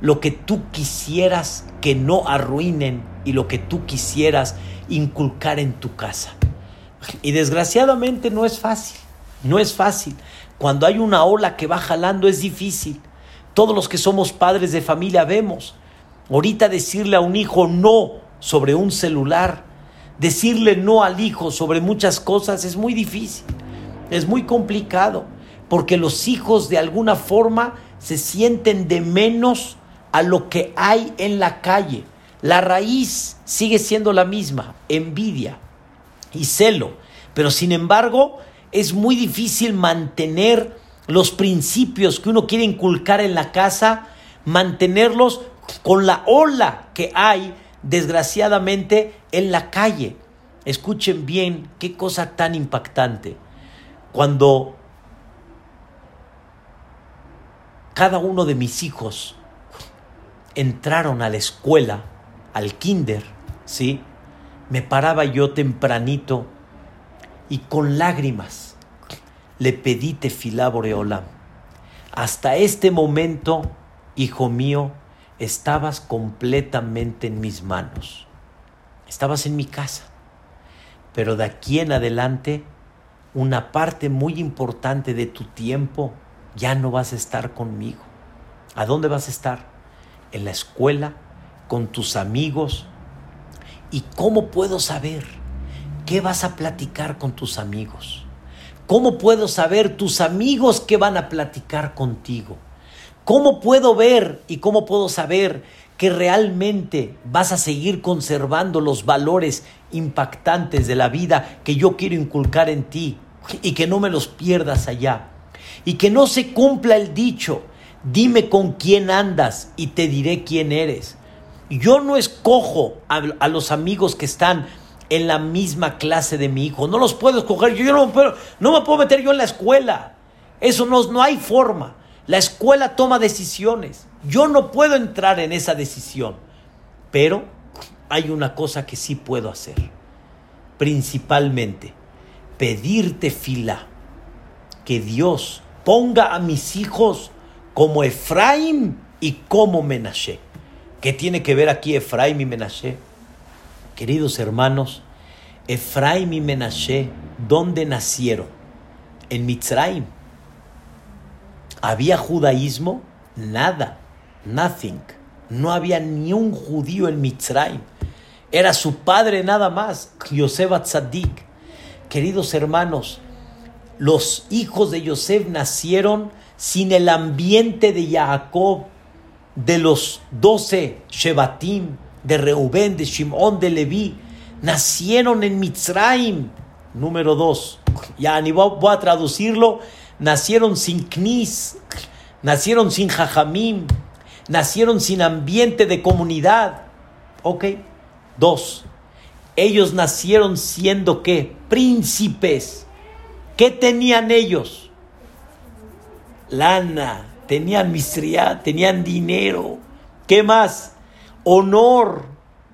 lo que tú quisieras que no arruinen y lo que tú quisieras inculcar en tu casa. Y desgraciadamente no es fácil, no es fácil. Cuando hay una ola que va jalando es difícil. Todos los que somos padres de familia vemos. Ahorita decirle a un hijo no sobre un celular decirle no al hijo sobre muchas cosas es muy difícil, es muy complicado, porque los hijos de alguna forma se sienten de menos a lo que hay en la calle. La raíz sigue siendo la misma, envidia y celo, pero sin embargo es muy difícil mantener los principios que uno quiere inculcar en la casa, mantenerlos con la ola que hay desgraciadamente en la calle. Escuchen bien qué cosa tan impactante. Cuando cada uno de mis hijos entraron a la escuela, al kinder, ¿sí? Me paraba yo tempranito y con lágrimas le pedí tefilá Boreolam. Hasta este momento, hijo mío, estabas completamente en mis manos. Estabas en mi casa. Pero de aquí en adelante, una parte muy importante de tu tiempo ya no vas a estar conmigo. ¿A dónde vas a estar? En la escuela, con tus amigos. ¿Y cómo puedo saber qué vas a platicar con tus amigos? ¿Cómo puedo saber tus amigos qué van a platicar contigo? ¿Cómo puedo ver y cómo puedo saber que realmente vas a seguir conservando los valores impactantes de la vida que yo quiero inculcar en ti y que no me los pierdas allá? Y que no se cumpla el dicho, dime con quién andas y te diré quién eres. Yo no escojo a, los amigos que están en la misma clase de mi hijo. No los puedo escoger. Yo, no, no, me puedo meter yo en la escuela. Eso no, no hay forma. La escuela toma decisiones. Yo no puedo entrar en esa decisión. Pero hay una cosa que sí puedo hacer. Principalmente, pedirte fila. Que Dios ponga a mis hijos como Efraín y como Menashe. ¿Qué tiene que ver aquí Efraín y Menashe? Queridos hermanos, Efraín y Menashe, ¿dónde nacieron? En Mitzrayim. ¿Había judaísmo? Nada, nothing. No había ni un judío en Mitzrayim. Era su padre nada más, Yosef Tzadik. Queridos hermanos, los hijos de Yosef nacieron sin el ambiente de Jacob, de los doce Shebatim, de Reubén, de Shimón, de Leví. Nacieron en Mitzrayim. Número dos. Ya ni voy a traducirlo nacieron sin knis, nacieron sin jajamim, nacieron sin ambiente de comunidad. Ok. Dos, ellos nacieron siendo qué? Príncipes. ¿Qué tenían ellos? Lana, tenían mistría, tenían dinero. ¿Qué más? Honor.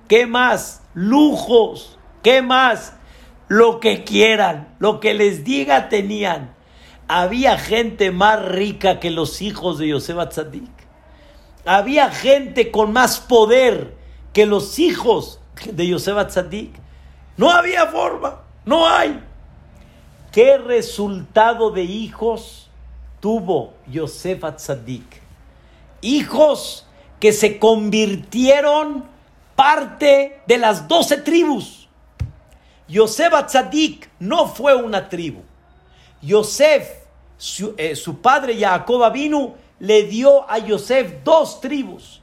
¿Qué más? Lujos. ¿Qué más? Lo que quieran, lo que les diga tenían había gente más rica que los hijos de Yosef Tzadik. Había gente con más poder que los hijos de Yosef Tzadik. No había forma, no hay. ¿Qué resultado de hijos tuvo Yosef Atzadik? Hijos que se convirtieron parte de las doce tribus. Yosef Atzadik no fue una tribu. Yosef, su, eh, su padre Jacob vino, le dio a Yosef dos tribus.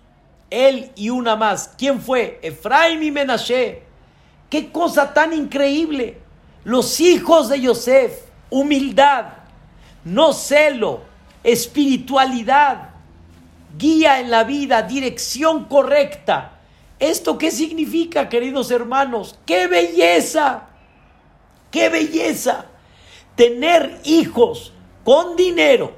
Él y una más. ¿Quién fue? Efraim y Menashe. Qué cosa tan increíble. Los hijos de Yosef, humildad, no celo, espiritualidad, guía en la vida, dirección correcta. ¿Esto qué significa, queridos hermanos? ¡Qué belleza! ¡Qué belleza! Tener hijos con dinero,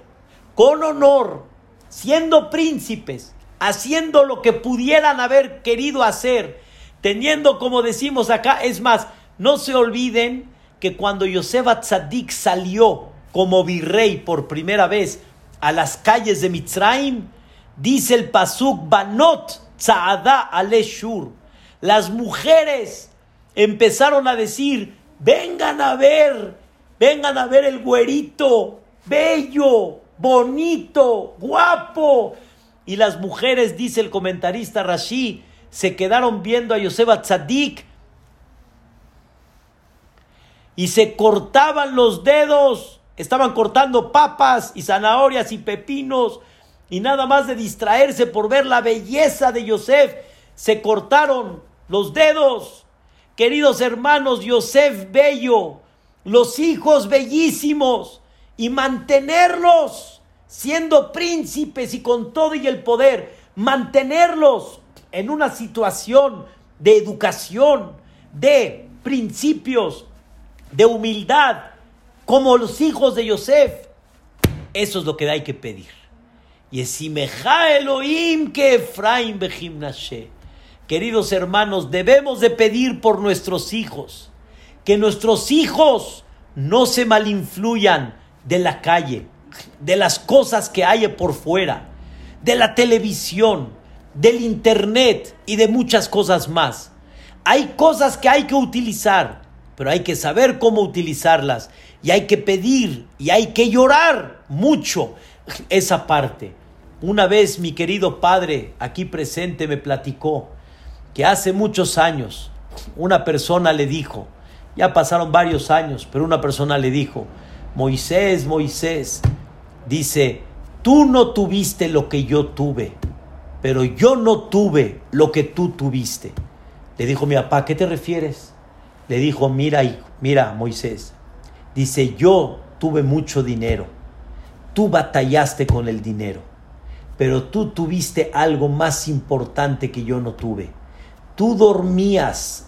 con honor, siendo príncipes, haciendo lo que pudieran haber querido hacer, teniendo, como decimos acá, es más, no se olviden que cuando Yosef Tzadik salió como virrey por primera vez a las calles de Mitzrayim, dice el Pasuk Banot Tzaada Aleshur. Las mujeres empezaron a decir: Vengan a ver, vengan a ver el güerito, bello, bonito, guapo. Y las mujeres, dice el comentarista Rashi, se quedaron viendo a Yosef Tzadik y se cortaban los dedos. Estaban cortando papas y zanahorias y pepinos y nada más de distraerse por ver la belleza de Yosef, se cortaron los dedos. Queridos hermanos, Yosef bello, los hijos bellísimos y mantenerlos siendo príncipes y con todo y el poder, mantenerlos en una situación de educación, de principios, de humildad, como los hijos de Yosef. Eso es lo que hay que pedir. Y Elohim que Efraim. Queridos hermanos, debemos de pedir por nuestros hijos, que nuestros hijos no se malinfluyan de la calle, de las cosas que hay por fuera, de la televisión, del internet y de muchas cosas más. Hay cosas que hay que utilizar, pero hay que saber cómo utilizarlas y hay que pedir y hay que llorar mucho esa parte. Una vez mi querido padre aquí presente me platicó que hace muchos años una persona le dijo, ya pasaron varios años, pero una persona le dijo, Moisés, Moisés, dice, tú no tuviste lo que yo tuve, pero yo no tuve lo que tú tuviste. Le dijo mi papá, ¿qué te refieres? Le dijo, mira, mira, Moisés, dice, yo tuve mucho dinero, tú batallaste con el dinero, pero tú tuviste algo más importante que yo no tuve. Tú dormías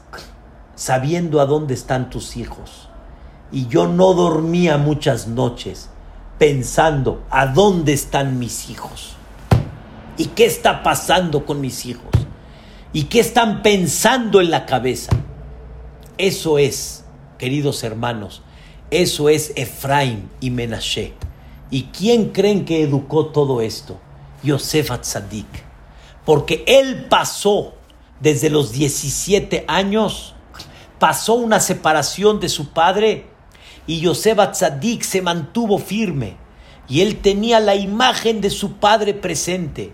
sabiendo a dónde están tus hijos. Y yo no dormía muchas noches pensando a dónde están mis hijos. ¿Y qué está pasando con mis hijos? ¿Y qué están pensando en la cabeza? Eso es, queridos hermanos, eso es Efraín y Menashe. ¿Y quién creen que educó todo esto? Yosef Atzadik. Porque él pasó desde los 17 años, pasó una separación de su padre y Yosef Atzadik se mantuvo firme. Y él tenía la imagen de su padre presente.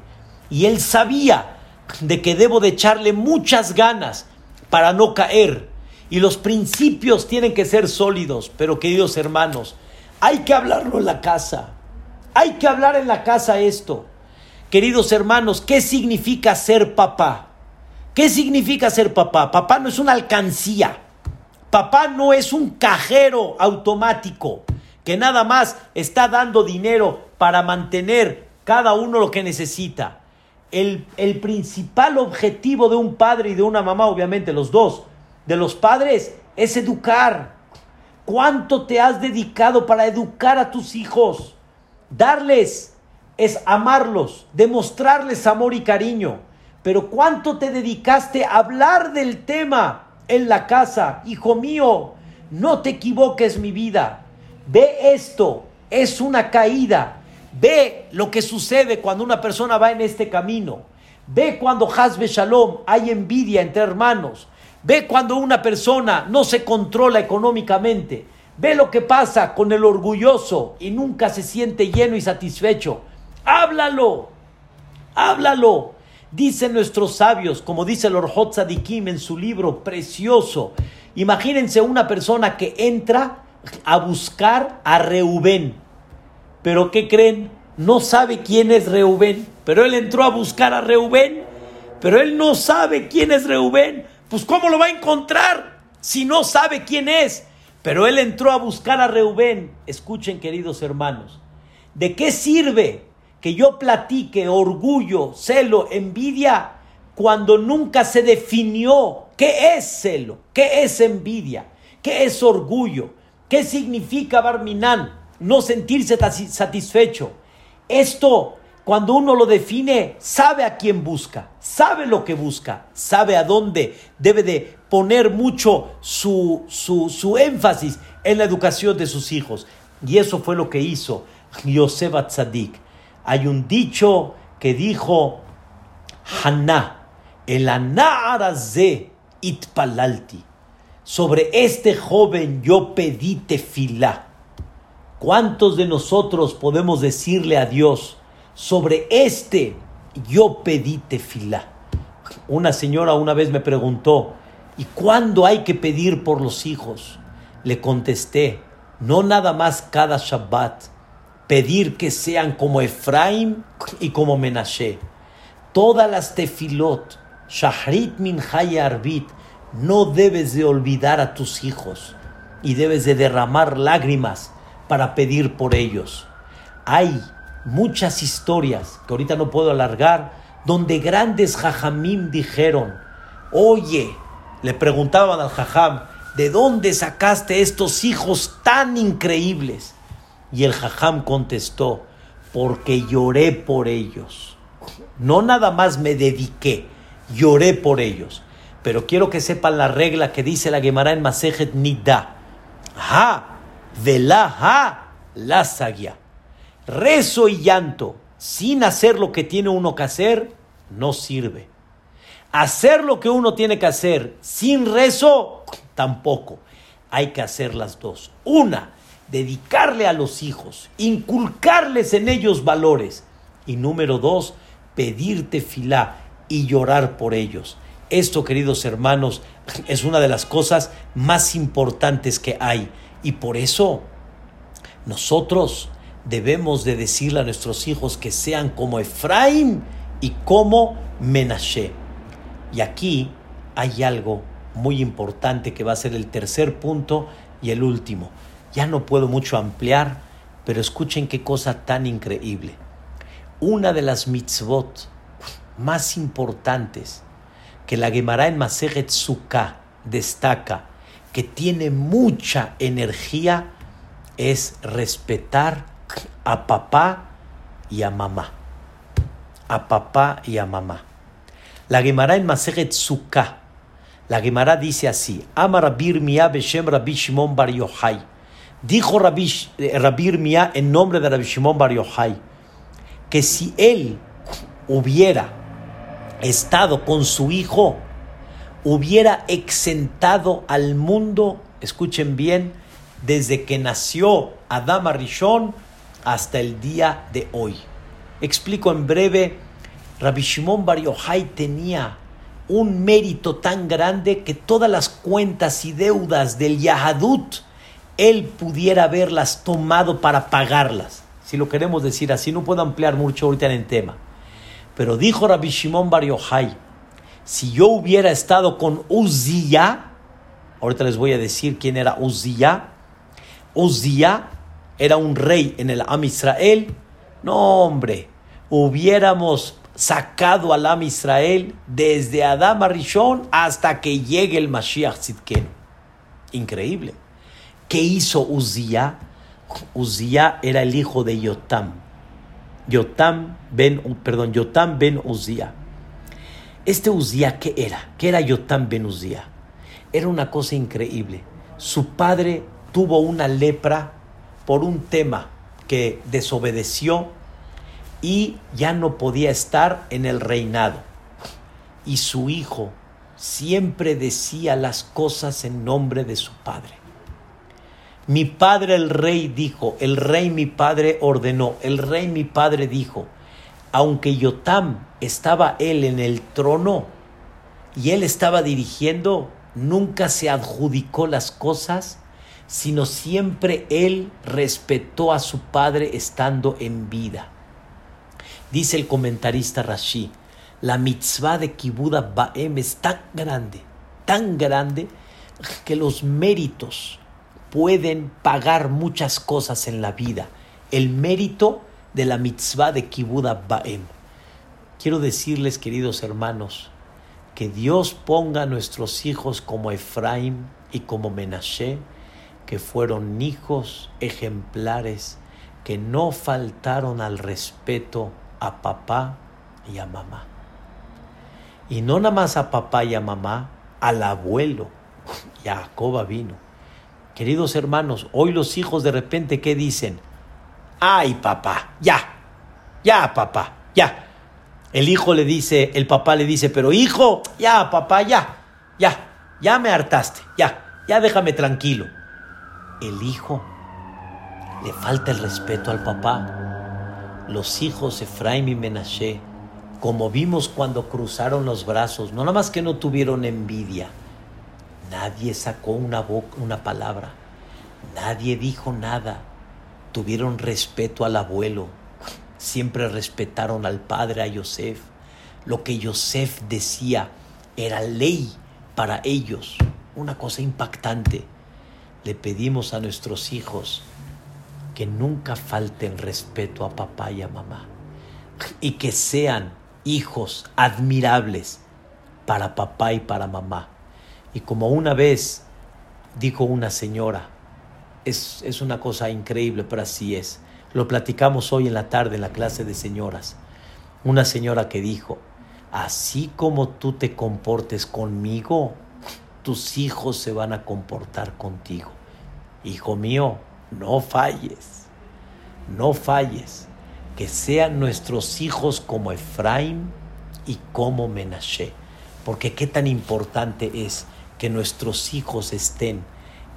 Y él sabía de que debo de echarle muchas ganas para no caer. Y los principios tienen que ser sólidos. Pero queridos hermanos, hay que hablarlo en la casa. Hay que hablar en la casa esto. Queridos hermanos, ¿qué significa ser papá? ¿Qué significa ser papá? Papá no es una alcancía. Papá no es un cajero automático que nada más está dando dinero para mantener cada uno lo que necesita. El, el, principal objetivo de un padre y de una mamá, obviamente los dos, de los padres, es educar. ¿Cuánto te has dedicado para educar a tus hijos? Darles es amarlos, demostrarles amor y cariño. Pero ¿cuánto te dedicaste a hablar del tema en la casa? Hijo mío, no te equivoques mi vida. Ve esto, es una caída. Ve lo que sucede cuando una persona va en este camino. Ve cuando Hazbe Shalom hay envidia entre hermanos. Ve cuando una persona no se controla económicamente. Ve lo que pasa con el orgulloso y nunca se siente lleno y satisfecho. Háblalo, háblalo. Dicen nuestros sabios, como dice el Tzadikim en su libro precioso. Imagínense una persona que entra a buscar a Reubén. Pero ¿qué creen? No sabe quién es Reubén. Pero él entró a buscar a Reubén. Pero él no sabe quién es Reubén. Pues ¿cómo lo va a encontrar si no sabe quién es? Pero él entró a buscar a Reubén. Escuchen, queridos hermanos. ¿De qué sirve que yo platique orgullo, celo, envidia, cuando nunca se definió qué es celo, qué es envidia, qué es orgullo, qué significa Barminán, no sentirse satisfecho? Esto cuando uno lo define, sabe a quién busca, sabe lo que busca, sabe a dónde debe de poner mucho su, su, énfasis en la educación de sus hijos. Y eso fue lo que hizo Yosef Tzadik. Hay un dicho que dijo Haná, el ze itpalalti. Sobre este joven yo pedí tefilá. ¿Cuántos de nosotros podemos decirle a Dios, sobre este yo pedí tefilá. Una señora una vez me preguntó, ¿y cuándo hay que pedir por los hijos? Le contesté, no nada más cada Shabbat, pedir que sean como Efraim y como Menashe. Todas las tefilot, Shahrit min Arbit, no debes de olvidar a tus hijos y debes de derramar lágrimas para pedir por ellos. Hay muchas historias que ahorita no puedo alargar, donde grandes jajamim dijeron, oye, le preguntaban al jajam, ¿de dónde sacaste estos hijos tan increíbles? Y el jajam contestó, porque lloré por ellos. No nada más me dediqué, lloré por ellos. Pero quiero que sepan la regla que dice la Gemara en Masejet Nida. Ha, vela ha, la sagia rezo y llanto sin hacer lo que tiene uno que hacer, no sirve. Hacer lo que uno tiene que hacer sin rezo, tampoco. Hay que hacer las dos. Una, dedicarle a los hijos, inculcarles en ellos valores. Y número dos, pedirte filá y llorar por ellos. Esto, queridos hermanos, es una de las cosas más importantes que hay. Y por eso nosotros debemos de decirle a nuestros hijos que sean como Efraín y como Menashe. Y aquí hay algo muy importante que va a ser el tercer punto y el último. Ya no puedo mucho ampliar, pero escuchen qué cosa tan increíble. Una de las mitzvot más importantes que la Gemara en Masejet Sukkah destaca, que tiene mucha energía, es respetar a papá y a mamá. A papá y a mamá. La Gemara en Maseret Sukkah, la Gemara dice así: Ama Rabir Mia Beshem Rabbi Shimon Bar Yochai. Dijo eh, Rabir Mia en nombre de Rabbi Shimon Bar Yochai que si él hubiera estado con su hijo, hubiera exentado al mundo, escuchen bien, desde que nació Adama Rishon hasta el día de hoy. Explico en breve, Rabbi Shimon Bar Yochai tenía un mérito tan grande que todas las cuentas y deudas del Yahadut él pudiera haberlas tomado para pagarlas. Si lo queremos decir así, no puedo ampliar mucho ahorita en el tema. Pero dijo Rabbi Shimon Bar Yochai, si yo hubiera estado con Uzziya, ahorita les voy a decir quién era Uzziya, Uzziya era un rey en el Am Israel, no hombre, hubiéramos sacado al Am Israel desde Adam Rishon hasta que llegue el Mashiach Tzidkenu. Increíble. ¿Qué hizo Uzziah? Uzziah era el hijo de Yotam. Yotam ben, perdón, Yotam ben Uzziah. Este Uzziah, ¿qué era? ¿Qué era Yotam ben Uzziah? Era una cosa increíble. Su padre tuvo una lepra por un tema que desobedeció y ya no podía estar en el reinado. Y su hijo siempre decía las cosas en nombre de su padre. Mi padre el rey dijo, el rey mi padre ordenó, el rey mi padre dijo, aunque Yotam estaba él en el trono y él estaba dirigiendo, nunca se adjudicó las cosas, sino siempre él respetó a su padre estando en vida. Dice el comentarista Rashi, la mitzvah de Kibuda Baem es tan grande, tan grande, que los méritos pueden pagar muchas cosas en la vida. El mérito de la mitzvah de Kibuda Baem. Quiero decirles, queridos hermanos, que Dios ponga a nuestros hijos como Efraín y como Menashe, que fueron hijos ejemplares, que no faltaron al respeto a papá y a mamá. Y no nada más a papá y a mamá, al abuelo. Jacoba vino. Queridos hermanos, hoy los hijos de repente, ¿qué dicen? Ay, papá, ya, ya, papá, ya. El hijo le dice, el papá le dice, pero hijo, ya, papá, ya, ya, ya me hartaste, ya, ya déjame tranquilo. El hijo le falta el respeto al papá. Los hijos Efraim y Menashe, como vimos cuando cruzaron los brazos, no nada más que no tuvieron envidia, nadie sacó una una palabra, nadie dijo nada, tuvieron respeto al abuelo, siempre respetaron al padre, a Yosef. Lo que Yosef decía era ley para ellos, una cosa impactante. Le pedimos a nuestros hijos que nunca falten respeto a papá y a mamá y que sean hijos admirables para papá y para mamá. Y como una vez dijo una señora, es, es una cosa increíble, pero así es. Lo platicamos hoy en la tarde en la clase de señoras. Una señora que dijo, así como tú te comportes conmigo, tus hijos se van a comportar contigo. Hijo mío, no falles, no falles, que sean nuestros hijos como Efraín y como Menashe, porque qué tan importante es que nuestros hijos estén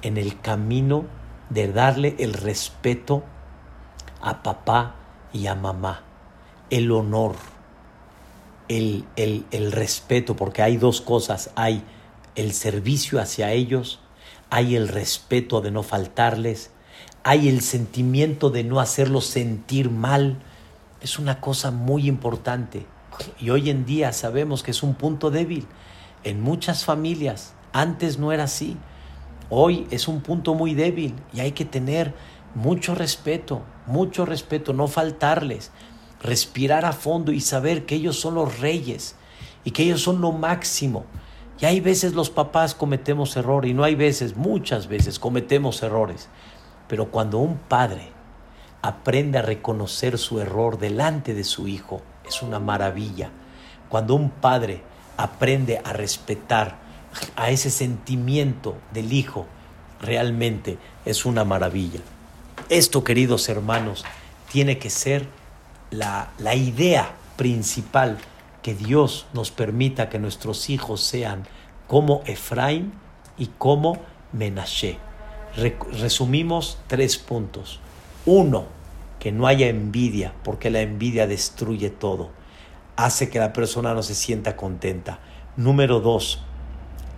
en el camino de darle el respeto a papá y a mamá, el honor, el, el, respeto, porque hay dos cosas, hay el servicio hacia ellos, hay el respeto de no faltarles, hay el sentimiento de no hacerlos sentir mal. Es una cosa muy importante. Y hoy en día sabemos que es un punto débil en muchas familias. Antes no era así. Hoy es un punto muy débil y hay que tener mucho respeto, mucho respeto, no faltarles, respirar a fondo y saber que ellos son los reyes y que ellos son lo máximo. Y hay veces los papás cometemos error y no hay veces, muchas veces cometemos errores. Pero cuando un padre aprende a reconocer su error delante de su hijo, es una maravilla. Cuando un padre aprende a respetar a ese sentimiento del hijo, realmente es una maravilla. Esto, queridos hermanos, tiene que ser la, idea principal que Dios nos permita que nuestros hijos sean como Efraín y como Menashe. resumimos tres puntos. Uno, que no haya envidia, porque la envidia destruye todo. Hace que la persona no se sienta contenta. Número dos,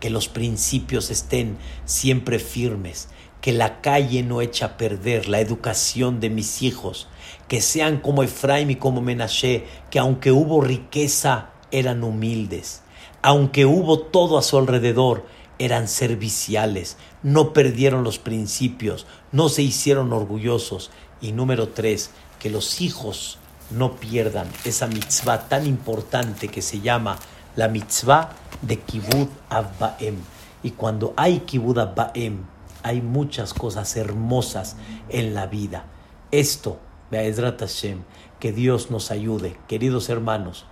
que los principios estén siempre firmes, que la calle no echa a perder la educación de mis hijos, que sean como Efraim y como Menashe, que aunque hubo riqueza, eran humildes, aunque hubo todo a su alrededor, eran serviciales, no perdieron los principios, no se hicieron orgullosos. Y número tres, que los hijos no pierdan esa mitzvah tan importante que se llama la mitzvah de Kibud Abbaem. Y cuando hay Kibud Abbaem, hay muchas cosas hermosas en la vida. Esto, Be'ezrat Hashem, que Dios nos ayude. Queridos hermanos,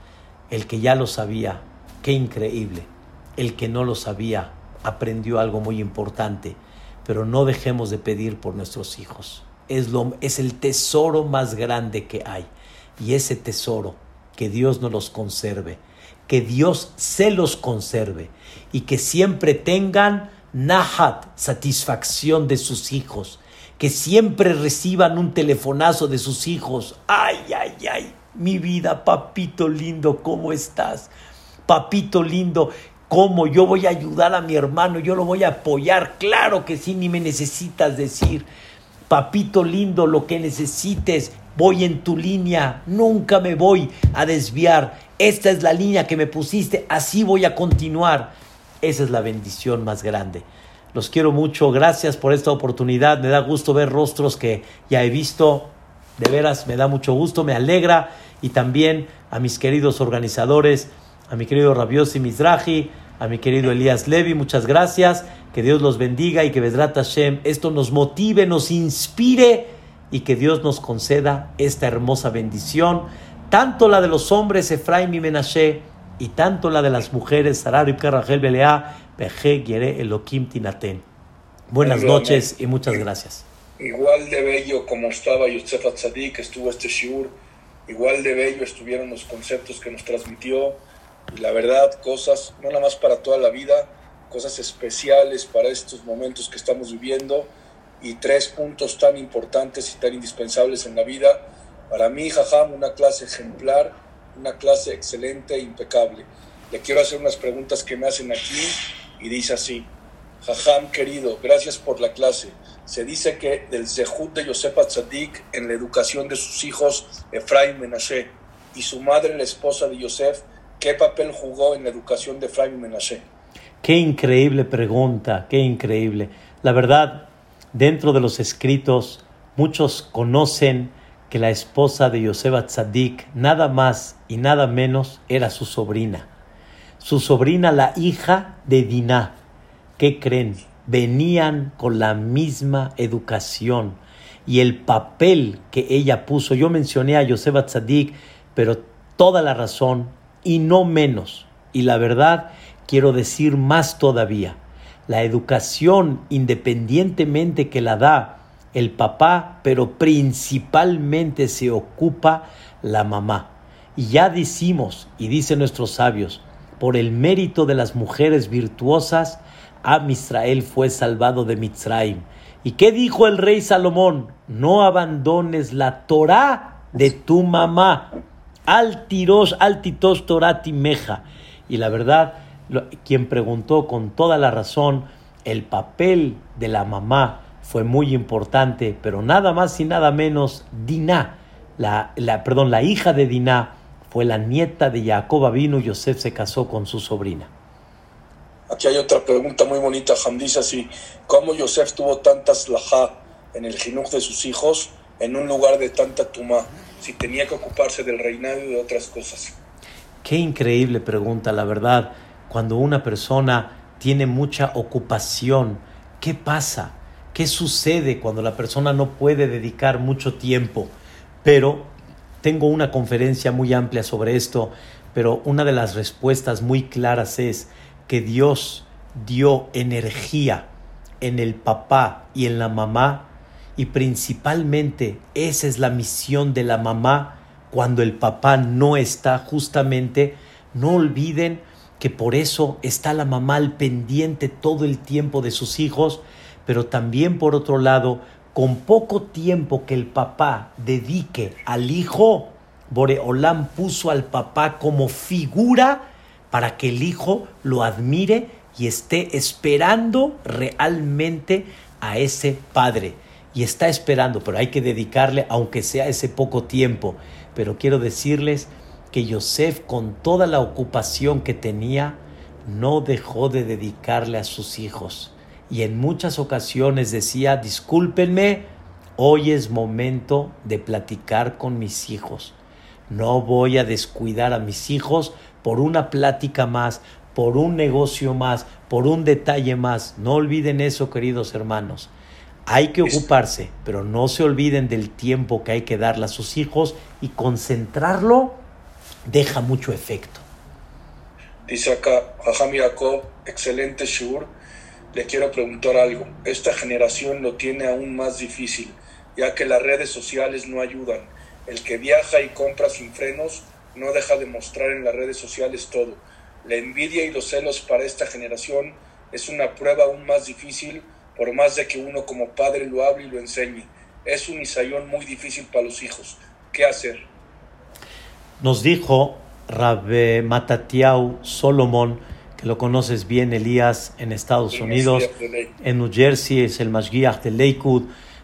el que ya lo sabía, qué increíble. El que no lo sabía, aprendió algo muy importante. Pero no dejemos de pedir por nuestros hijos. Es, lo, es el tesoro más grande que hay. Y ese tesoro, que Dios nos los conserve que Dios se los conserve y que siempre tengan nahat, satisfacción de sus hijos, que siempre reciban un telefonazo de sus hijos. Ay, ay, ay, mi vida, papito lindo, ¿cómo estás? Papito lindo, ¿cómo yo voy a ayudar a mi hermano? Yo lo voy a apoyar, claro que sí, ni me necesitas decir. Papito lindo, lo que necesites, voy en tu línea, nunca me voy a desviar. Esta es la línea que me pusiste, así voy a continuar. Esa es la bendición más grande. Los quiero mucho, gracias por esta oportunidad, me da gusto ver rostros que ya he visto, de veras me da mucho gusto, me alegra. Y también a mis queridos organizadores, a mi querido Rabiosi Mizrahi, a mi querido Elías Levi, muchas gracias, que Dios los bendiga y que Vedrat Hashem esto nos motive, nos inspire y que Dios nos conceda esta hermosa bendición tanto la de los hombres Efraim y Menashe, y tanto la de las mujeres Sarar y Rachel Belea, Beje Gere Elohim Tinaten. Buenas noches y muchas gracias. Igual de bello como estaba Yosef Atzadik, estuvo este shiur, igual de bello estuvieron los conceptos que nos transmitió, y la verdad, cosas, no nada más para toda la vida, cosas especiales para estos momentos que estamos viviendo, y tres puntos tan importantes y tan indispensables en la vida para mí, Jajam, una clase ejemplar, una clase excelente e impecable. Le quiero hacer unas preguntas que me hacen aquí y dice así. Jajam, querido, gracias por la clase. Se dice que del Zehut de Yosef Atzadik en la educación de sus hijos, Efraim Menashe, y su madre, la esposa de Yosef, ¿qué papel jugó en la educación de Efraim Menashe? Qué increíble pregunta, qué increíble. La verdad, dentro de los escritos, muchos conocen que la esposa de Yosef Tzadik nada más y nada menos era su sobrina. Su sobrina, la hija de Diná. ¿Qué creen? Venían con la misma educación y el papel que ella puso. Yo mencioné a Yosef Tzadik, pero toda la razón y no menos. Y la verdad, quiero decir más todavía. La educación, independientemente que la da el papá, pero principalmente se ocupa la mamá. Y ya decimos, y dicen nuestros sabios, por el mérito de las mujeres virtuosas, a Israel fue salvado de Mitzraim. ¿Y qué dijo el rey Salomón? No abandones la Torah de tu mamá. Al tiros, al titos torati meja. Y la verdad, quien preguntó con toda la razón, el papel de la mamá fue muy importante, pero nada más y nada menos, Diná, la, la, perdón, la hija de Diná, fue la nieta de Jacob vino y Yosef se casó con su sobrina. Aquí hay otra pregunta muy bonita, Ham dice así, ¿cómo Yosef tuvo tantas lajá en el jinuj de sus hijos en un lugar de tanta tumá, si tenía que ocuparse del reinado y de otras cosas? Qué increíble pregunta, la verdad. Cuando una persona tiene mucha ocupación, ¿qué pasa? ¿Qué sucede cuando la persona no puede dedicar mucho tiempo? Pero tengo una conferencia muy amplia sobre esto, pero una de las respuestas muy claras es que Dios dio energía en el papá y en la mamá y principalmente esa es la misión de la mamá cuando el papá no está justamente no olviden que por eso está la mamá al pendiente todo el tiempo de sus hijos pero también por otro lado, con poco tiempo que el papá dedique al hijo, Boreolam puso al papá como figura para que el hijo lo admire y esté esperando realmente a ese padre. Y está esperando, pero hay que dedicarle, aunque sea ese poco tiempo. Pero quiero decirles que Yosef, con toda la ocupación que tenía, no dejó de dedicarle a sus hijos y en muchas ocasiones decía, discúlpenme, hoy es momento de platicar con mis hijos. No voy a descuidar a mis hijos por una plática más, por un negocio más, por un detalle más. No olviden eso, queridos hermanos. Hay que ocuparse, pero no se olviden del tiempo que hay que darle a sus hijos y concentrarlo deja mucho efecto. Dice acá, excelente shur le quiero preguntar algo. Esta generación lo tiene aún más difícil, ya que las redes sociales no ayudan. El que viaja y compra sin frenos no deja de mostrar en las redes sociales todo. La envidia y los celos para esta generación es una prueba aún más difícil, por más de que uno como padre lo hable y lo enseñe. Es un isayón muy difícil para los hijos. ¿Qué hacer? Nos dijo Rabbe Matatiau Solomon, que lo conoces bien, Elías, en Estados Unidos, en New Jersey, es el Mashgiach de Lakewood,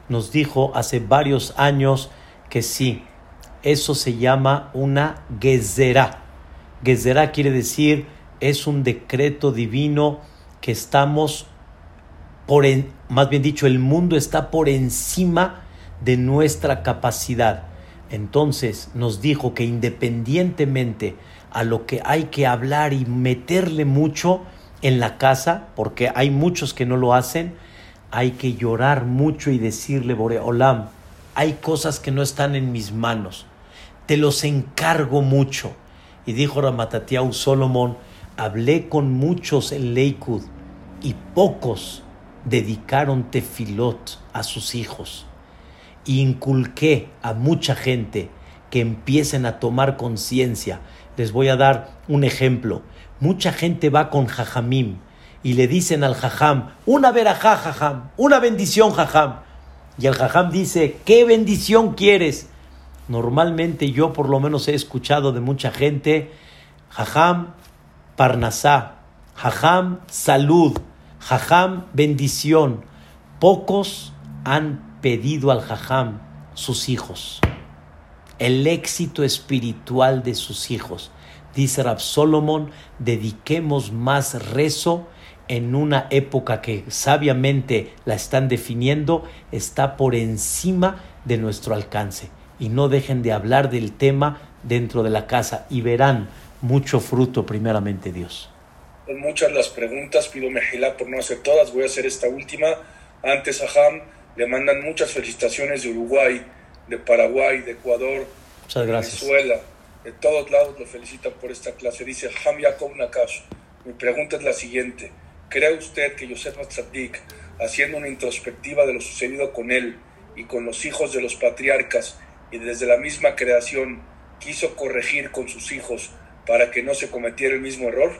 nos dijo hace varios años que sí, eso se llama una gezerá. Gezerá quiere decir, es un decreto divino que estamos por, más bien dicho, el mundo está por encima de nuestra capacidad. Entonces nos dijo que independientemente a lo que hay que hablar y meterle mucho en la casa, porque hay muchos que no lo hacen, hay que llorar mucho y decirle, Boreolam, hay cosas que no están en mis manos, te los encargo mucho. Y dijo Ramatatiau Solomon, hablé con muchos en Leikud y pocos dedicaron tefilot a sus hijos. Inculqué a mucha gente que empiecen a tomar conciencia. Les voy a dar un ejemplo. Mucha gente va con jajamim y le dicen al jajam, una verajá, jajam, una bendición, jajam. Y el jajam dice, ¿qué bendición quieres? Normalmente yo por lo menos he escuchado de mucha gente, jajam, parnasá, jajam, salud, jajam, bendición. Pocos han pedido al jajam sus hijos, el éxito espiritual de sus hijos. Dice Rab Solomon, dediquemos más rezo en una época que sabiamente la están definiendo, está por encima de nuestro alcance. Y no dejen de hablar del tema dentro de la casa y verán mucho fruto primeramente Dios. Son muchas las preguntas, pido mejilá por no hacer todas, voy a hacer esta última. Antes a Ham le mandan muchas felicitaciones de Uruguay, de Paraguay, de Ecuador, de Venezuela, de todos lados lo felicitan por esta clase. Dice Ham Yaakov Nakash. Mi pregunta es la siguiente. ¿Cree usted que Yosef Atzadik, haciendo una introspectiva de lo sucedido con él y con los hijos de los patriarcas, y desde la misma creación, quiso corregir con sus hijos para que no se cometiera el mismo error?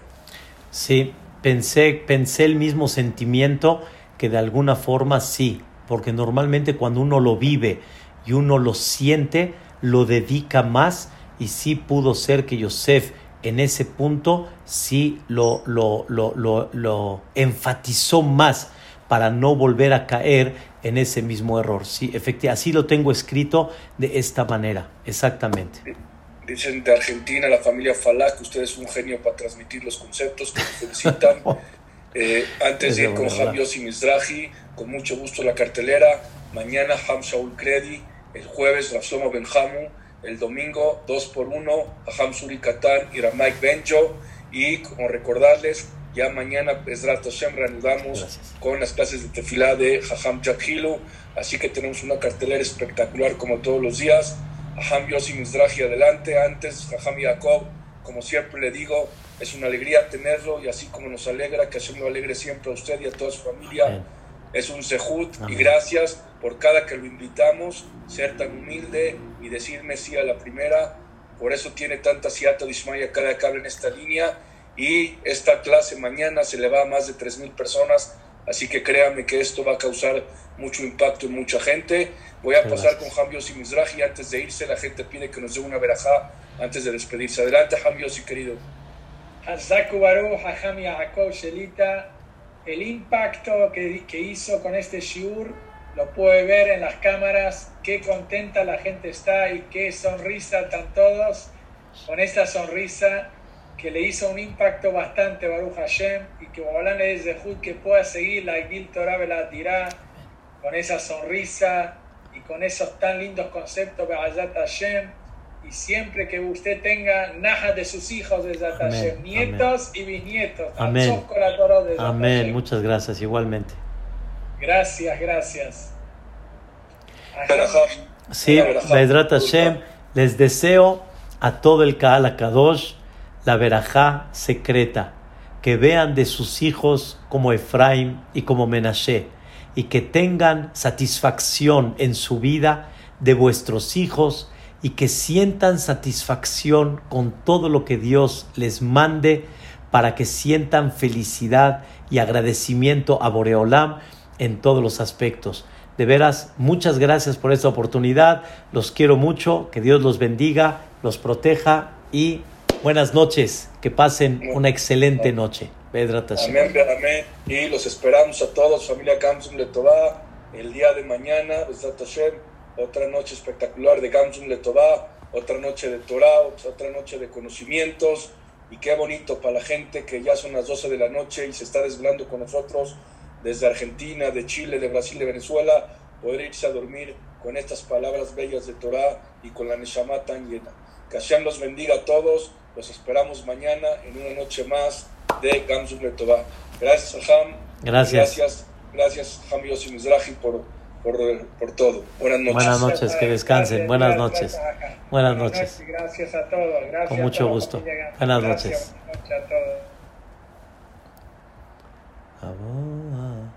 Sí, pensé, pensé el mismo sentimiento que de alguna forma sí, porque normalmente cuando uno lo vive y uno lo siente, lo dedica más y sí pudo ser que Yosef en ese punto sí lo, lo, lo, lo, enfatizó más para no volver a caer en ese mismo error. Sí, efectivamente, así lo tengo escrito de esta manera, exactamente. Dicen de Argentina, la familia Falak, usted es un genio para transmitir los conceptos, que felicitan. Eh, antes de ir con Javier Mizrahi, con mucho gusto la cartelera. Mañana Ham Shaul Kredi, el jueves Rafsoma Benjamu el domingo 2 por 1 a Suri Katan y Ramaik Benjo. Y como recordarles, ya mañana Ezrat Hashem reanudamos con las clases de tefilá de Jajam Jakhilu. Así que tenemos una cartelera espectacular como todos los días. Jajam Yossi Mizrahi adelante, antes Jajam Yaakov. Como siempre le digo, es una alegría tenerlo y así como nos alegra, que Hashem lo alegre siempre a usted y a toda su familia. Es un sejut y gracias por cada que lo invitamos, ser tan humilde y decirme sí a la primera. Por eso tiene tanta siata dismaya cada que habla en esta línea. Y esta clase mañana se le va a más de 3.000 personas. Así que créame que esto va a causar mucho impacto en mucha gente. Voy a pasar con Jambios y Mizrahi. Antes de irse, la gente pide que nos dé una verajá antes de despedirse. Adelante, Jambios y querido. Shelita el impacto que, que hizo con este shiur lo puede ver en las cámaras, qué contenta la gente está y qué sonrisa están todos con esta sonrisa que le hizo un impacto bastante Baruch Hashem y que Bolan es de que pueda seguir la Gil Torah dirá con esa sonrisa y con esos tan lindos conceptos Hashem y siempre que usted tenga naja de sus hijos de Hashem, nietos y bisnietos. Amén. Amén. Muchas gracias, igualmente. Gracias, gracias. Sí, Bedrat Hashem, les deseo a todo el Kaal Kadosh la verajá secreta, que vean de sus hijos como Efraim y como Menashe, y que tengan satisfacción en su vida de vuestros hijos y que sientan satisfacción con todo lo que Dios les mande para que sientan felicidad y agradecimiento a Boreolam en todos los aspectos. De veras, muchas gracias por esta oportunidad. Los quiero mucho. Que Dios los bendiga, los proteja y buenas noches. Que pasen una excelente noche. Amén, amén. Y los esperamos a todos, familia Gamsum Letová, el día de mañana, otra noche espectacular de Gamsum Letová, otra noche de Torah, otra noche de conocimientos. Y qué bonito para la gente que ya son las 12 de la noche y se está desvelando con nosotros desde Argentina, de Chile, de Brasil, de Venezuela, poder irse a dormir con estas palabras bellas de Torah y con la Neshama tan llena. Que Hashem los bendiga a todos. Los esperamos mañana en una noche más de Gamsum Letová. Gracias, Ham. Gracias. Gracias, gracias Ham Yossi Mizrahi, por, por, por todo. Buenas noches. Buenas noches, que descansen. Buenas noches. Buenas noches. Gracias a todos. Gracias Con mucho gusto. Buenas noches. Buenas noches a todos. Aboa,